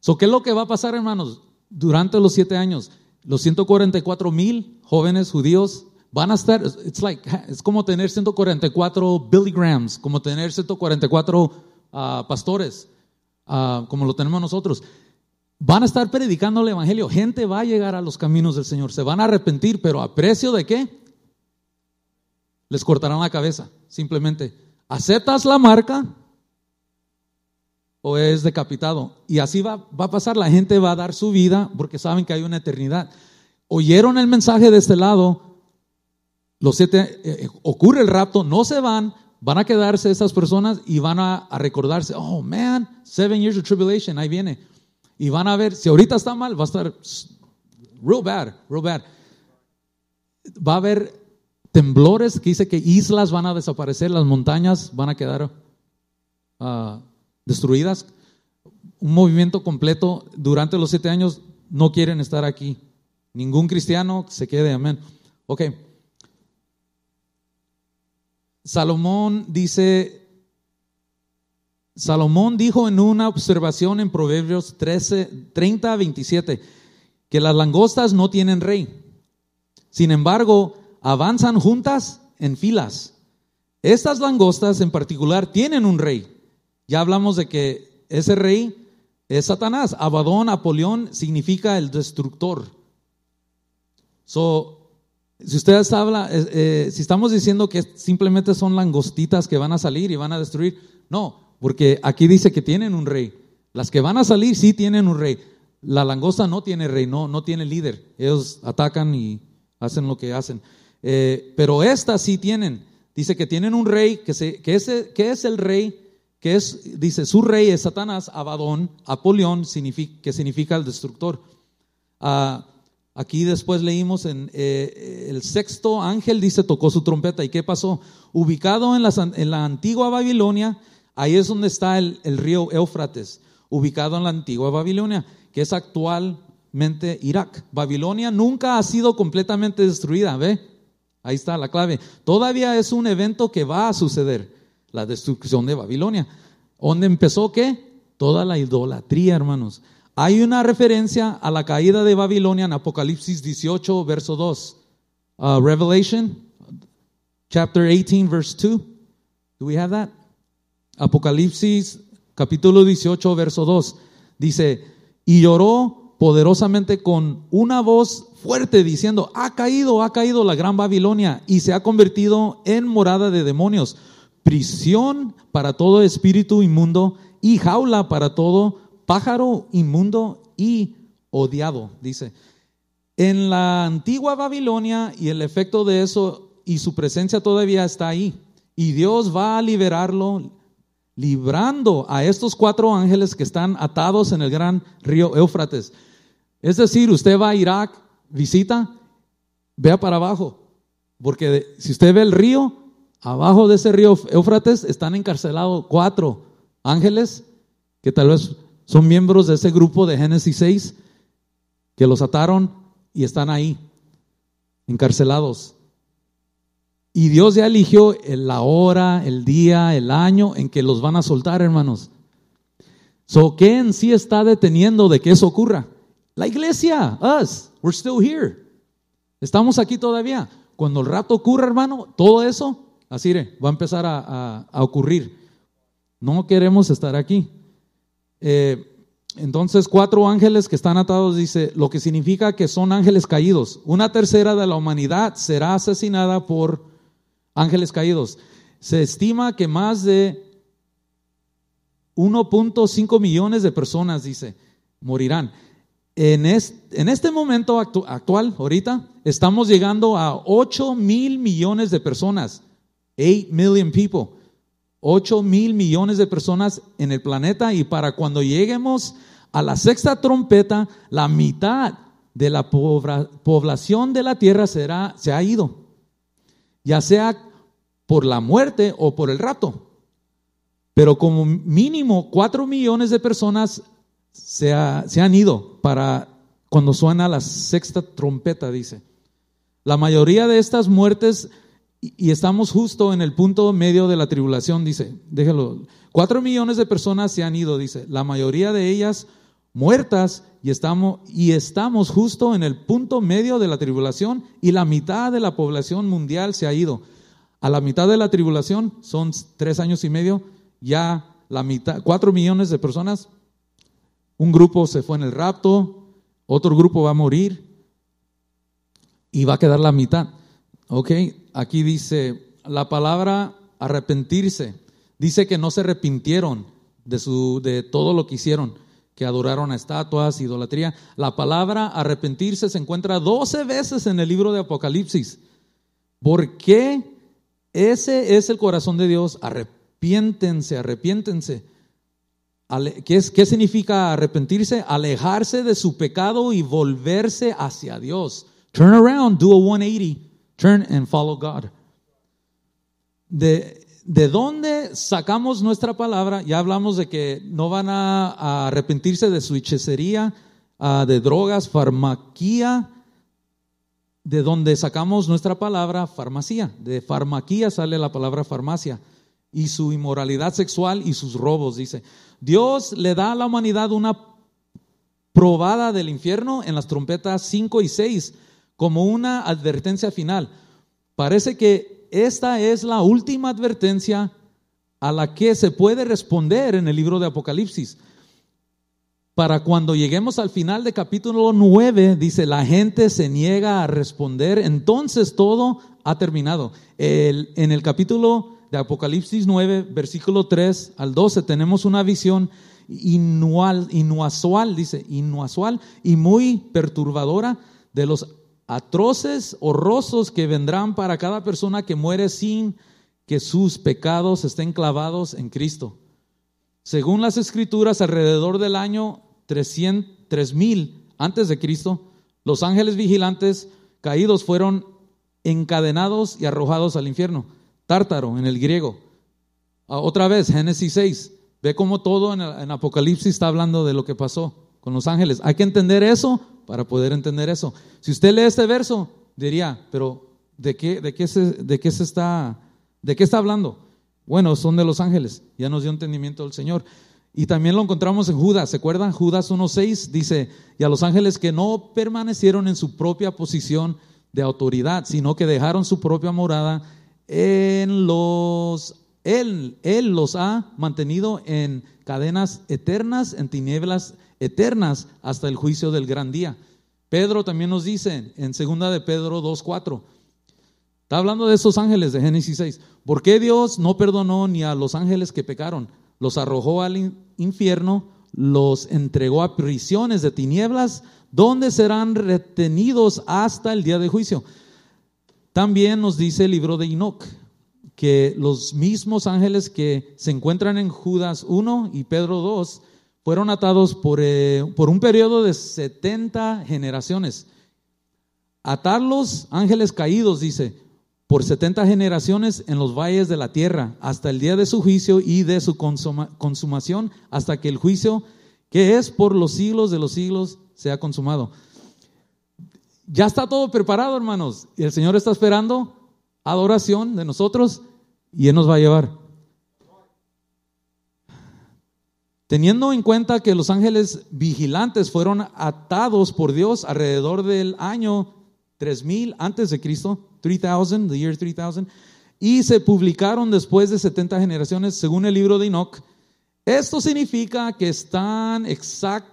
So, ¿Qué es lo que va a pasar, hermanos? Durante los siete años, los 144 mil jóvenes judíos van a estar, it's like, es como tener 144 Billy Grahams, como tener 144 ah, pastores, ah, como lo tenemos nosotros. Van a estar predicando el Evangelio. Gente va a llegar a los caminos del Señor. Se van a arrepentir, pero ¿a precio de qué? Les cortarán la cabeza, simplemente. ¿Aceptas la marca o es decapitado? Y así va, va, a pasar, la gente va a dar su vida porque saben que hay una eternidad. Oyeron el mensaje de este lado, los siete, eh, eh, ocurre el rapto, no se van, van a quedarse esas personas y van a, a, recordarse, oh man, seven years of tribulation, ahí viene. Y van a ver, si ahorita está mal, va a estar real bad, real bad. Va a haber temblores que dice que islas van a desaparecer, las montañas van a quedar ah, destruidas. Un movimiento completo durante los siete años no quieren estar aquí. Ningún cristiano se quede, amén. Ok. Salomón dice, Salomón dijo en una observación en Proverbios 13, 30 a 27 que las langostas no tienen rey. Sin embargo, avanzan juntas en filas. Estas langostas en particular tienen un rey. Ya hablamos de que ese rey es Satanás. Abadón, Apolión significa el destructor. So, si ustedes hablan, eh, eh, si estamos diciendo que simplemente son langostitas que van a salir y van a destruir, no, porque aquí dice que tienen un rey. Las que van a salir sí tienen un rey. La langosta no tiene rey, no, no tiene líder. Ellos atacan y hacen lo que hacen. Eh, pero estas sí tienen. Dice que tienen un rey, que, se, que, ese, que es el rey, que es, dice, su rey es Satanás, Abadón, Apolión, que significa el destructor. Ah, aquí después leímos en eh, el sexto ángel, dice, tocó su trompeta. ¿Y qué pasó? Ubicado en la, en la antigua Babilonia, ahí es donde está el, el río Éufrates, ubicado en la antigua Babilonia, que es actual totalmente Irak. Babilonia nunca ha sido completamente destruida, ¿ve? Ahí está la clave. Todavía es un evento que va a suceder, la destrucción de Babilonia. ¿Dónde empezó qué? Toda la idolatría, hermanos. Hay una referencia a la caída de Babilonia en Apocalipsis 18, verso 2. Uh, Revelation, chapter 18, verse 2. Do we have that? Apocalipsis, capítulo 18, verso 2. Dice, y lloró poderosamente con una voz fuerte diciendo, ha caído, ha caído la gran Babilonia y se ha convertido en morada de demonios, prisión para todo espíritu inmundo y jaula para todo pájaro inmundo y odiado, dice. En la antigua Babilonia y el efecto de eso y su presencia todavía está ahí. Y Dios va a liberarlo, librando a estos cuatro ángeles que están atados en el gran río Éufrates. Es decir, usted va a Irak, visita, vea para abajo, porque si usted ve el río, abajo de ese río Éufrates están encarcelados cuatro ángeles que tal vez son miembros de ese grupo de Génesis 6 que los ataron y están ahí, encarcelados. Y Dios ya eligió la hora, el día, el año en que los van a soltar, hermanos. So, ¿qué en sí está deteniendo de que eso ocurra? La iglesia, us, we're still here. Estamos aquí todavía. Cuando el rato ocurra, hermano, todo eso, así va a empezar a, ocurrir. No queremos estar aquí. Eh, entonces, cuatro ángeles que están atados, dice, lo que significa que son ángeles caídos. Una tercera de la humanidad será asesinada por ángeles caídos. Se estima que más de 1.5 millones de personas, dice, morirán. En este, en este momento actual, ahorita, estamos llegando a 8 mil millones de personas. 8 million people. 8 mil millones de personas en el planeta y para cuando lleguemos a la sexta trompeta, la mitad de la población de la tierra será, se ha ido, ya sea por la muerte o por el rato. Pero como mínimo 4 millones de personas se, han ido para cuando suena la sexta trompeta, dice. La mayoría de estas muertes y estamos justo en el punto medio de la tribulación, dice, déjalo. Cuatro millones de personas se han ido, dice, la mayoría de ellas muertas y estamos, y estamos justo en el punto medio de la tribulación y la mitad de la población mundial se ha ido. A la mitad de la tribulación, son tres años y medio, ya la mitad, cuatro millones de personas, un grupo se fue en el rapto, otro grupo va a morir y va a quedar la mitad. Ok, aquí dice la palabra arrepentirse. Dice que no se arrepintieron de, su, de todo lo que hicieron, que adoraron a estatuas, idolatría. La palabra arrepentirse se encuentra 12 veces en el libro de Apocalipsis. ¿Por qué? Ese es el corazón de Dios. Arrepiéntense, arrepiéntense. ¿Qué, es, ¿Qué significa arrepentirse? Alejarse de su pecado y volverse hacia Dios. Turn around, do a 180 Turn and follow God. De, ¿De dónde sacamos nuestra palabra? Ya hablamos de que no van a, arrepentirse de su hechicería, ah, de drogas, farmaquía. De dónde sacamos nuestra palabra farmacia. De farmaquía sale la palabra farmacia. Y su inmoralidad sexual y sus robos, dice. Dios le da a la humanidad una probada del infierno en las trompetas 5 y 6 como una advertencia final. Parece que esta es la última advertencia a la que se puede responder en el libro de Apocalipsis. Para cuando lleguemos al final de capítulo 9, dice, la gente se niega a responder, entonces todo ha terminado. en el capítulo de Apocalipsis 9, versículo 3 al 12, tenemos una visión inual, inuasual, dice, inuasual y muy perturbadora de los atroces, horrorosos que vendrán para cada persona que muere sin que sus pecados estén clavados en Cristo. Según las escrituras, alrededor del año 300, 3000 antes de Cristo, los ángeles vigilantes caídos fueron encadenados y arrojados al infierno. Tártaro en el griego. Ah, otra vez, Génesis 6. Ve cómo todo en, en Apocalipsis está hablando de lo que pasó con los ángeles. Hay que entender eso para poder entender eso. Si usted lee este verso, diría, pero ¿de qué, de qué, se, de qué se está, de qué está hablando? Bueno, son de los ángeles. Ya nos dio entendimiento el Señor. Y también lo encontramos en Judas, ¿se acuerdan? Judas 1.6 dice, y a los ángeles que no permanecieron en su propia posición de autoridad, sino que dejaron su propia morada en los él, él los ha mantenido en cadenas eternas, en tinieblas eternas, hasta el juicio del gran día. Pedro también nos dice en segunda de Pedro 2.4, está hablando de esos ángeles de Génesis 6, ¿por qué Dios no perdonó ni a los ángeles que pecaron? Los arrojó al infierno, los entregó a prisiones de tinieblas, donde serán retenidos hasta el día de juicio. También nos dice el libro de Enoch, que los mismos ángeles que se encuentran en Judas 1 y Pedro 2 fueron atados por, eh, por un periodo de 70 generaciones. Atarlos, ángeles caídos, dice, por 70 generaciones en los valles de la tierra, hasta el día de su juicio y de su consumación, hasta que el juicio, que es por los siglos de los siglos, sea consumado. Ya está todo preparado, hermanos, el Señor está esperando adoración de nosotros y Él nos va a llevar. Teniendo en cuenta que los ángeles vigilantes fueron atados por Dios alrededor del año 3000 antes de Cristo, 3000, the year 3000, y se publicaron después de 70 generaciones según el libro de Enoch, esto significa que están exact,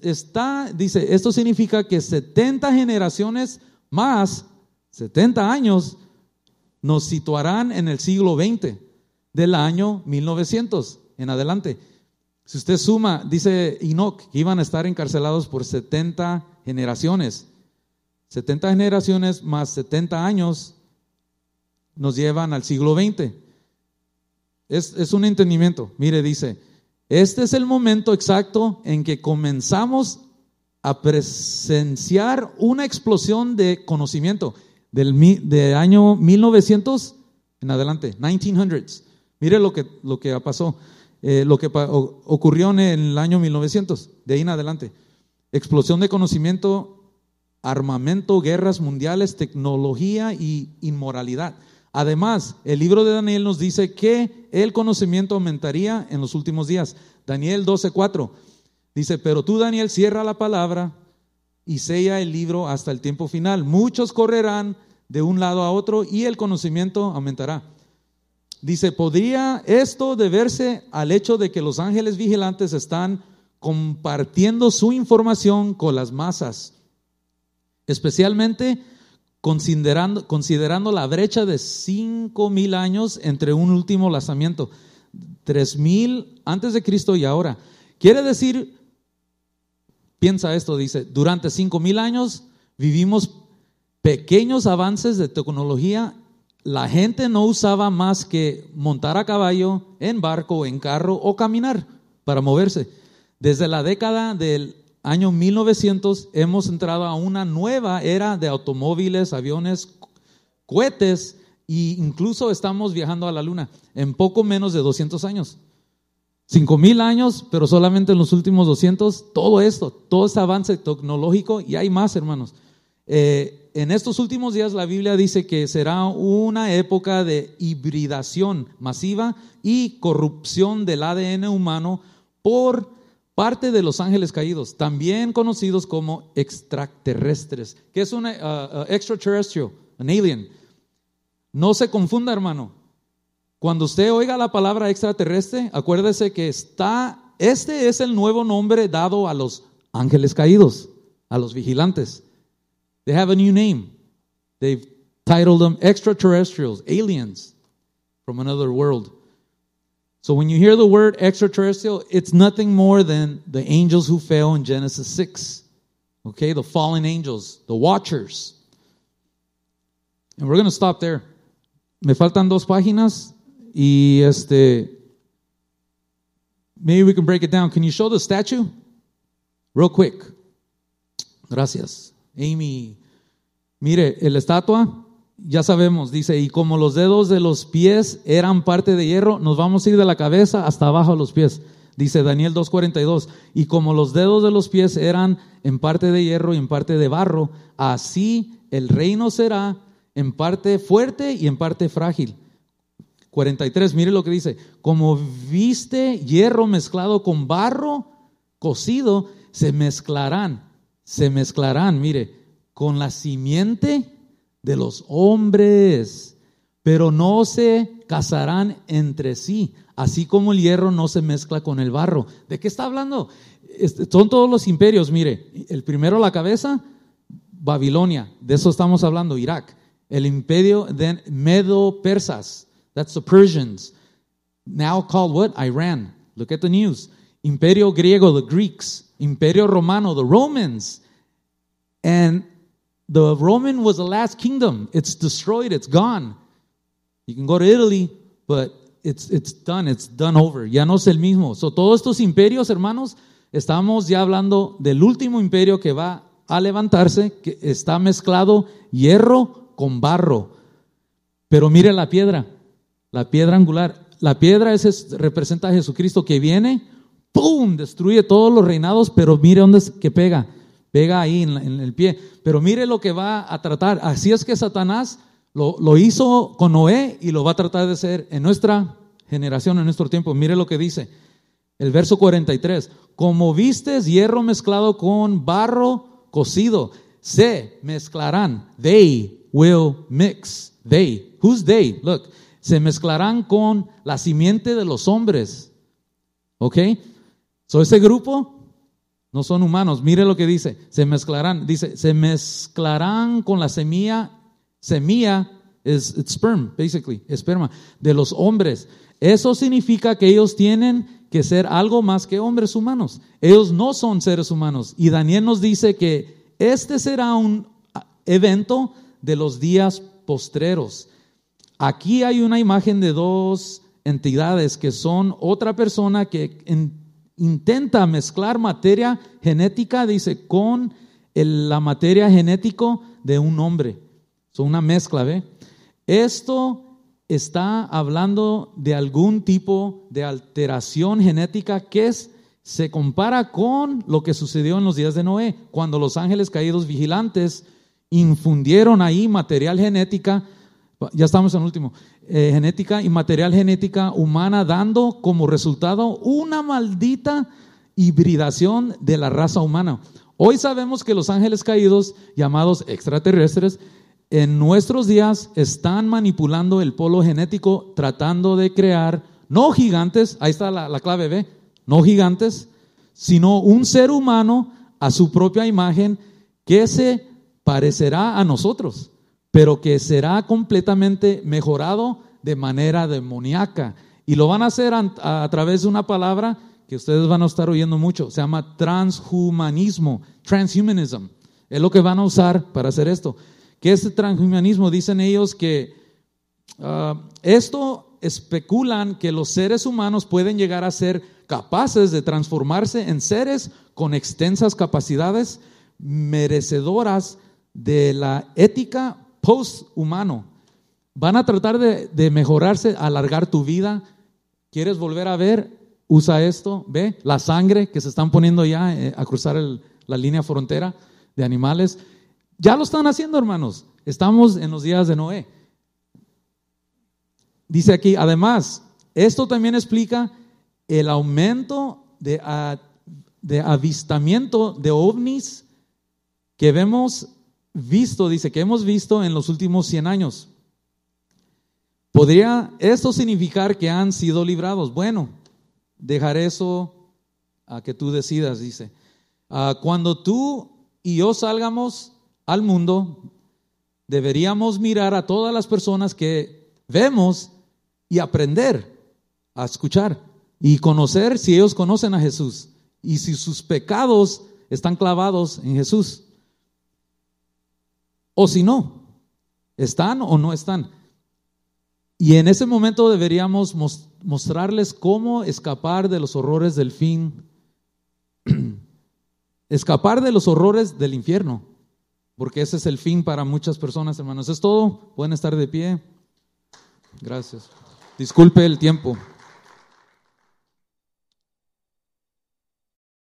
está, dice, esto significa que 70 generaciones más 70 años nos situarán en el siglo XX, del año 1900 en adelante. Si usted suma, dice Enoch, que iban a estar encarcelados por 70 generaciones. 70 generaciones más 70 años nos llevan al siglo XX. Es, es, un entendimiento. Mire, dice, este es el momento exacto en que comenzamos a presenciar una explosión de conocimiento del, año 1900 en adelante, 1900s. Mire lo que, lo que pasó, eh, lo que ocurrió en el año 1900, de ahí en adelante. Explosión de conocimiento, armamento, guerras mundiales, tecnología y inmoralidad. Además, el libro de Daniel nos dice que el conocimiento aumentaría en los últimos días. Daniel 12:4 dice, pero tú Daniel cierra la palabra y sella el libro hasta el tiempo final. Muchos correrán de un lado a otro y el conocimiento aumentará. Dice, ¿podría esto deberse al hecho de que los ángeles vigilantes están compartiendo su información con las masas? Especialmente considerando, considerando la brecha de cinco mil años entre un último lanzamiento, tres mil antes de Cristo y ahora. Quiere decir Piensa esto, dice, durante cinco mil años vivimos pequeños avances de tecnología. La gente no usaba más que montar a caballo, en barco, en carro o caminar para moverse. Desde la década del año 1900 hemos entrado a una nueva era de automóviles, aviones, cohetes e incluso estamos viajando a la luna en poco menos de 200 años. Cinco mil años, pero solamente en los últimos 200, todo esto, todo este avance tecnológico, y hay más, hermanos. Eh, en estos últimos días la Biblia dice que será una época de hibridación masiva y corrupción del ADN humano por parte de los ángeles caídos, también conocidos como extraterrestres, que es un uh, uh, extraterrestrial, un alien. No se confunda, hermano. Cuando usted oiga la palabra extraterrestre, acuérdese que está, este es el nuevo nombre dado a los ángeles caídos, a los vigilantes. They have a new name. They've titled them extraterrestrials, aliens from another world. So when you hear the word extraterrestrial, it's nothing more than the angels who fell in Genesis 6. Okay, the fallen angels, the watchers. And we're going to stop there. Me faltan dos páginas Y este, maybe we can break it down. Can you show the statue? Real quick. Gracias. Amy, mire, la estatua, ya sabemos, dice, y como los dedos de los pies eran parte de hierro, nos vamos a ir de la cabeza hasta abajo a los pies. Dice Daniel 2.42, y como los dedos de los pies eran en parte de hierro y en parte de barro, así el reino será en parte fuerte y en parte frágil. 43, mire lo que dice, como viste hierro mezclado con barro cocido, se mezclarán, se mezclarán, mire, con la simiente de los hombres, pero no se casarán entre sí, así como el hierro no se mezcla con el barro. ¿De qué está hablando? Son todos los imperios, mire, el primero la cabeza, Babilonia, de eso estamos hablando, Irak. El imperio de Medo-Persas, that's the Persians, now called what? Iran. Look at the news. Imperio griego, the Greeks. Imperio romano, the Romans. And the Roman was the last kingdom. It's destroyed, it's gone. You can go to Italy, but it's, it's done, it's done over. Ya no es el mismo. So, todos estos imperios, hermanos, estamos ya hablando del último imperio que va a levantarse, que está mezclado hierro con barro. Pero mire la piedra, la piedra angular. La piedra es, representa a Jesucristo que viene, ¡pum! Destruye todos los reinados, pero mire dónde es que pega. Pega ahí en, el pie. Pero mire lo que va a tratar. Así es que Satanás lo, lo, hizo con Noé y lo va a tratar de hacer en nuestra generación, en nuestro tiempo. Mire lo que dice el verso 43. Como vistes hierro mezclado con barro cocido, se mezclarán. They will mix. They. Who's they? Look. Se mezclarán con la simiente de los hombres. ¿Ok? So ese grupo no son humanos. Mire lo que dice. Se mezclarán. Dice, se mezclarán con la semilla semilla es sperm, basically, esperma, de los hombres. Eso significa que ellos tienen que ser algo más que hombres humanos. Ellos no son seres humanos. Y Daniel nos dice que este será un evento de los días postreros. Aquí hay una imagen de dos entidades que son otra persona que intenta mezclar materia genética, dice, con la materia genética de un hombre. Son una mezcla, ¿ve? Esto está hablando de algún tipo de alteración genética que es, se compara con lo que sucedió en los días de Noé, cuando los ángeles caídos vigilantes infundieron ahí material genética, ya estamos en último, eh, genética y material genética humana, dando como resultado una maldita hibridación de la raza humana. Hoy sabemos que los ángeles caídos, llamados extraterrestres, en nuestros días están manipulando el polo genético tratando de crear, no gigantes, ahí está la, clave, ¿ve? No gigantes, sino un ser humano a su propia imagen que se parecerá a nosotros, pero que será completamente mejorado de manera demoníaca. Y lo van a hacer a, través de una palabra que ustedes van a estar oyendo mucho, se llama transhumanismo, transhumanism. Es lo que van a usar para hacer esto que este transhumanismo, dicen ellos que ah, esto especulan que los seres humanos pueden llegar a ser capaces de transformarse en seres con extensas capacidades merecedoras de la ética post-humano. Van a tratar de, mejorarse, alargar tu vida. ¿Quieres volver a ver? Usa esto, ve la sangre que se están poniendo ya eh, a cruzar la línea frontera de animales. Ya lo están haciendo, hermanos. Estamos en los días de Noé. Dice aquí, además, esto también explica el aumento de, de avistamiento de ovnis que hemos visto, dice, que hemos visto en los últimos 100 años. ¿Podría esto significar que han sido librados? Bueno, dejaré eso a que tú decidas, dice. Ah, cuando tú y yo salgamos al mundo, deberíamos mirar a todas las personas que vemos y aprender a escuchar y conocer si ellos conocen a Jesús y si sus pecados están clavados en Jesús. O si no, están o no están. Y en ese momento deberíamos mostrarles cómo escapar de los horrores del fin, escapar de los horrores del infierno porque ese es el fin para muchas personas, hermanos. Es todo. Pueden estar de pie. Gracias. Disculpe el tiempo.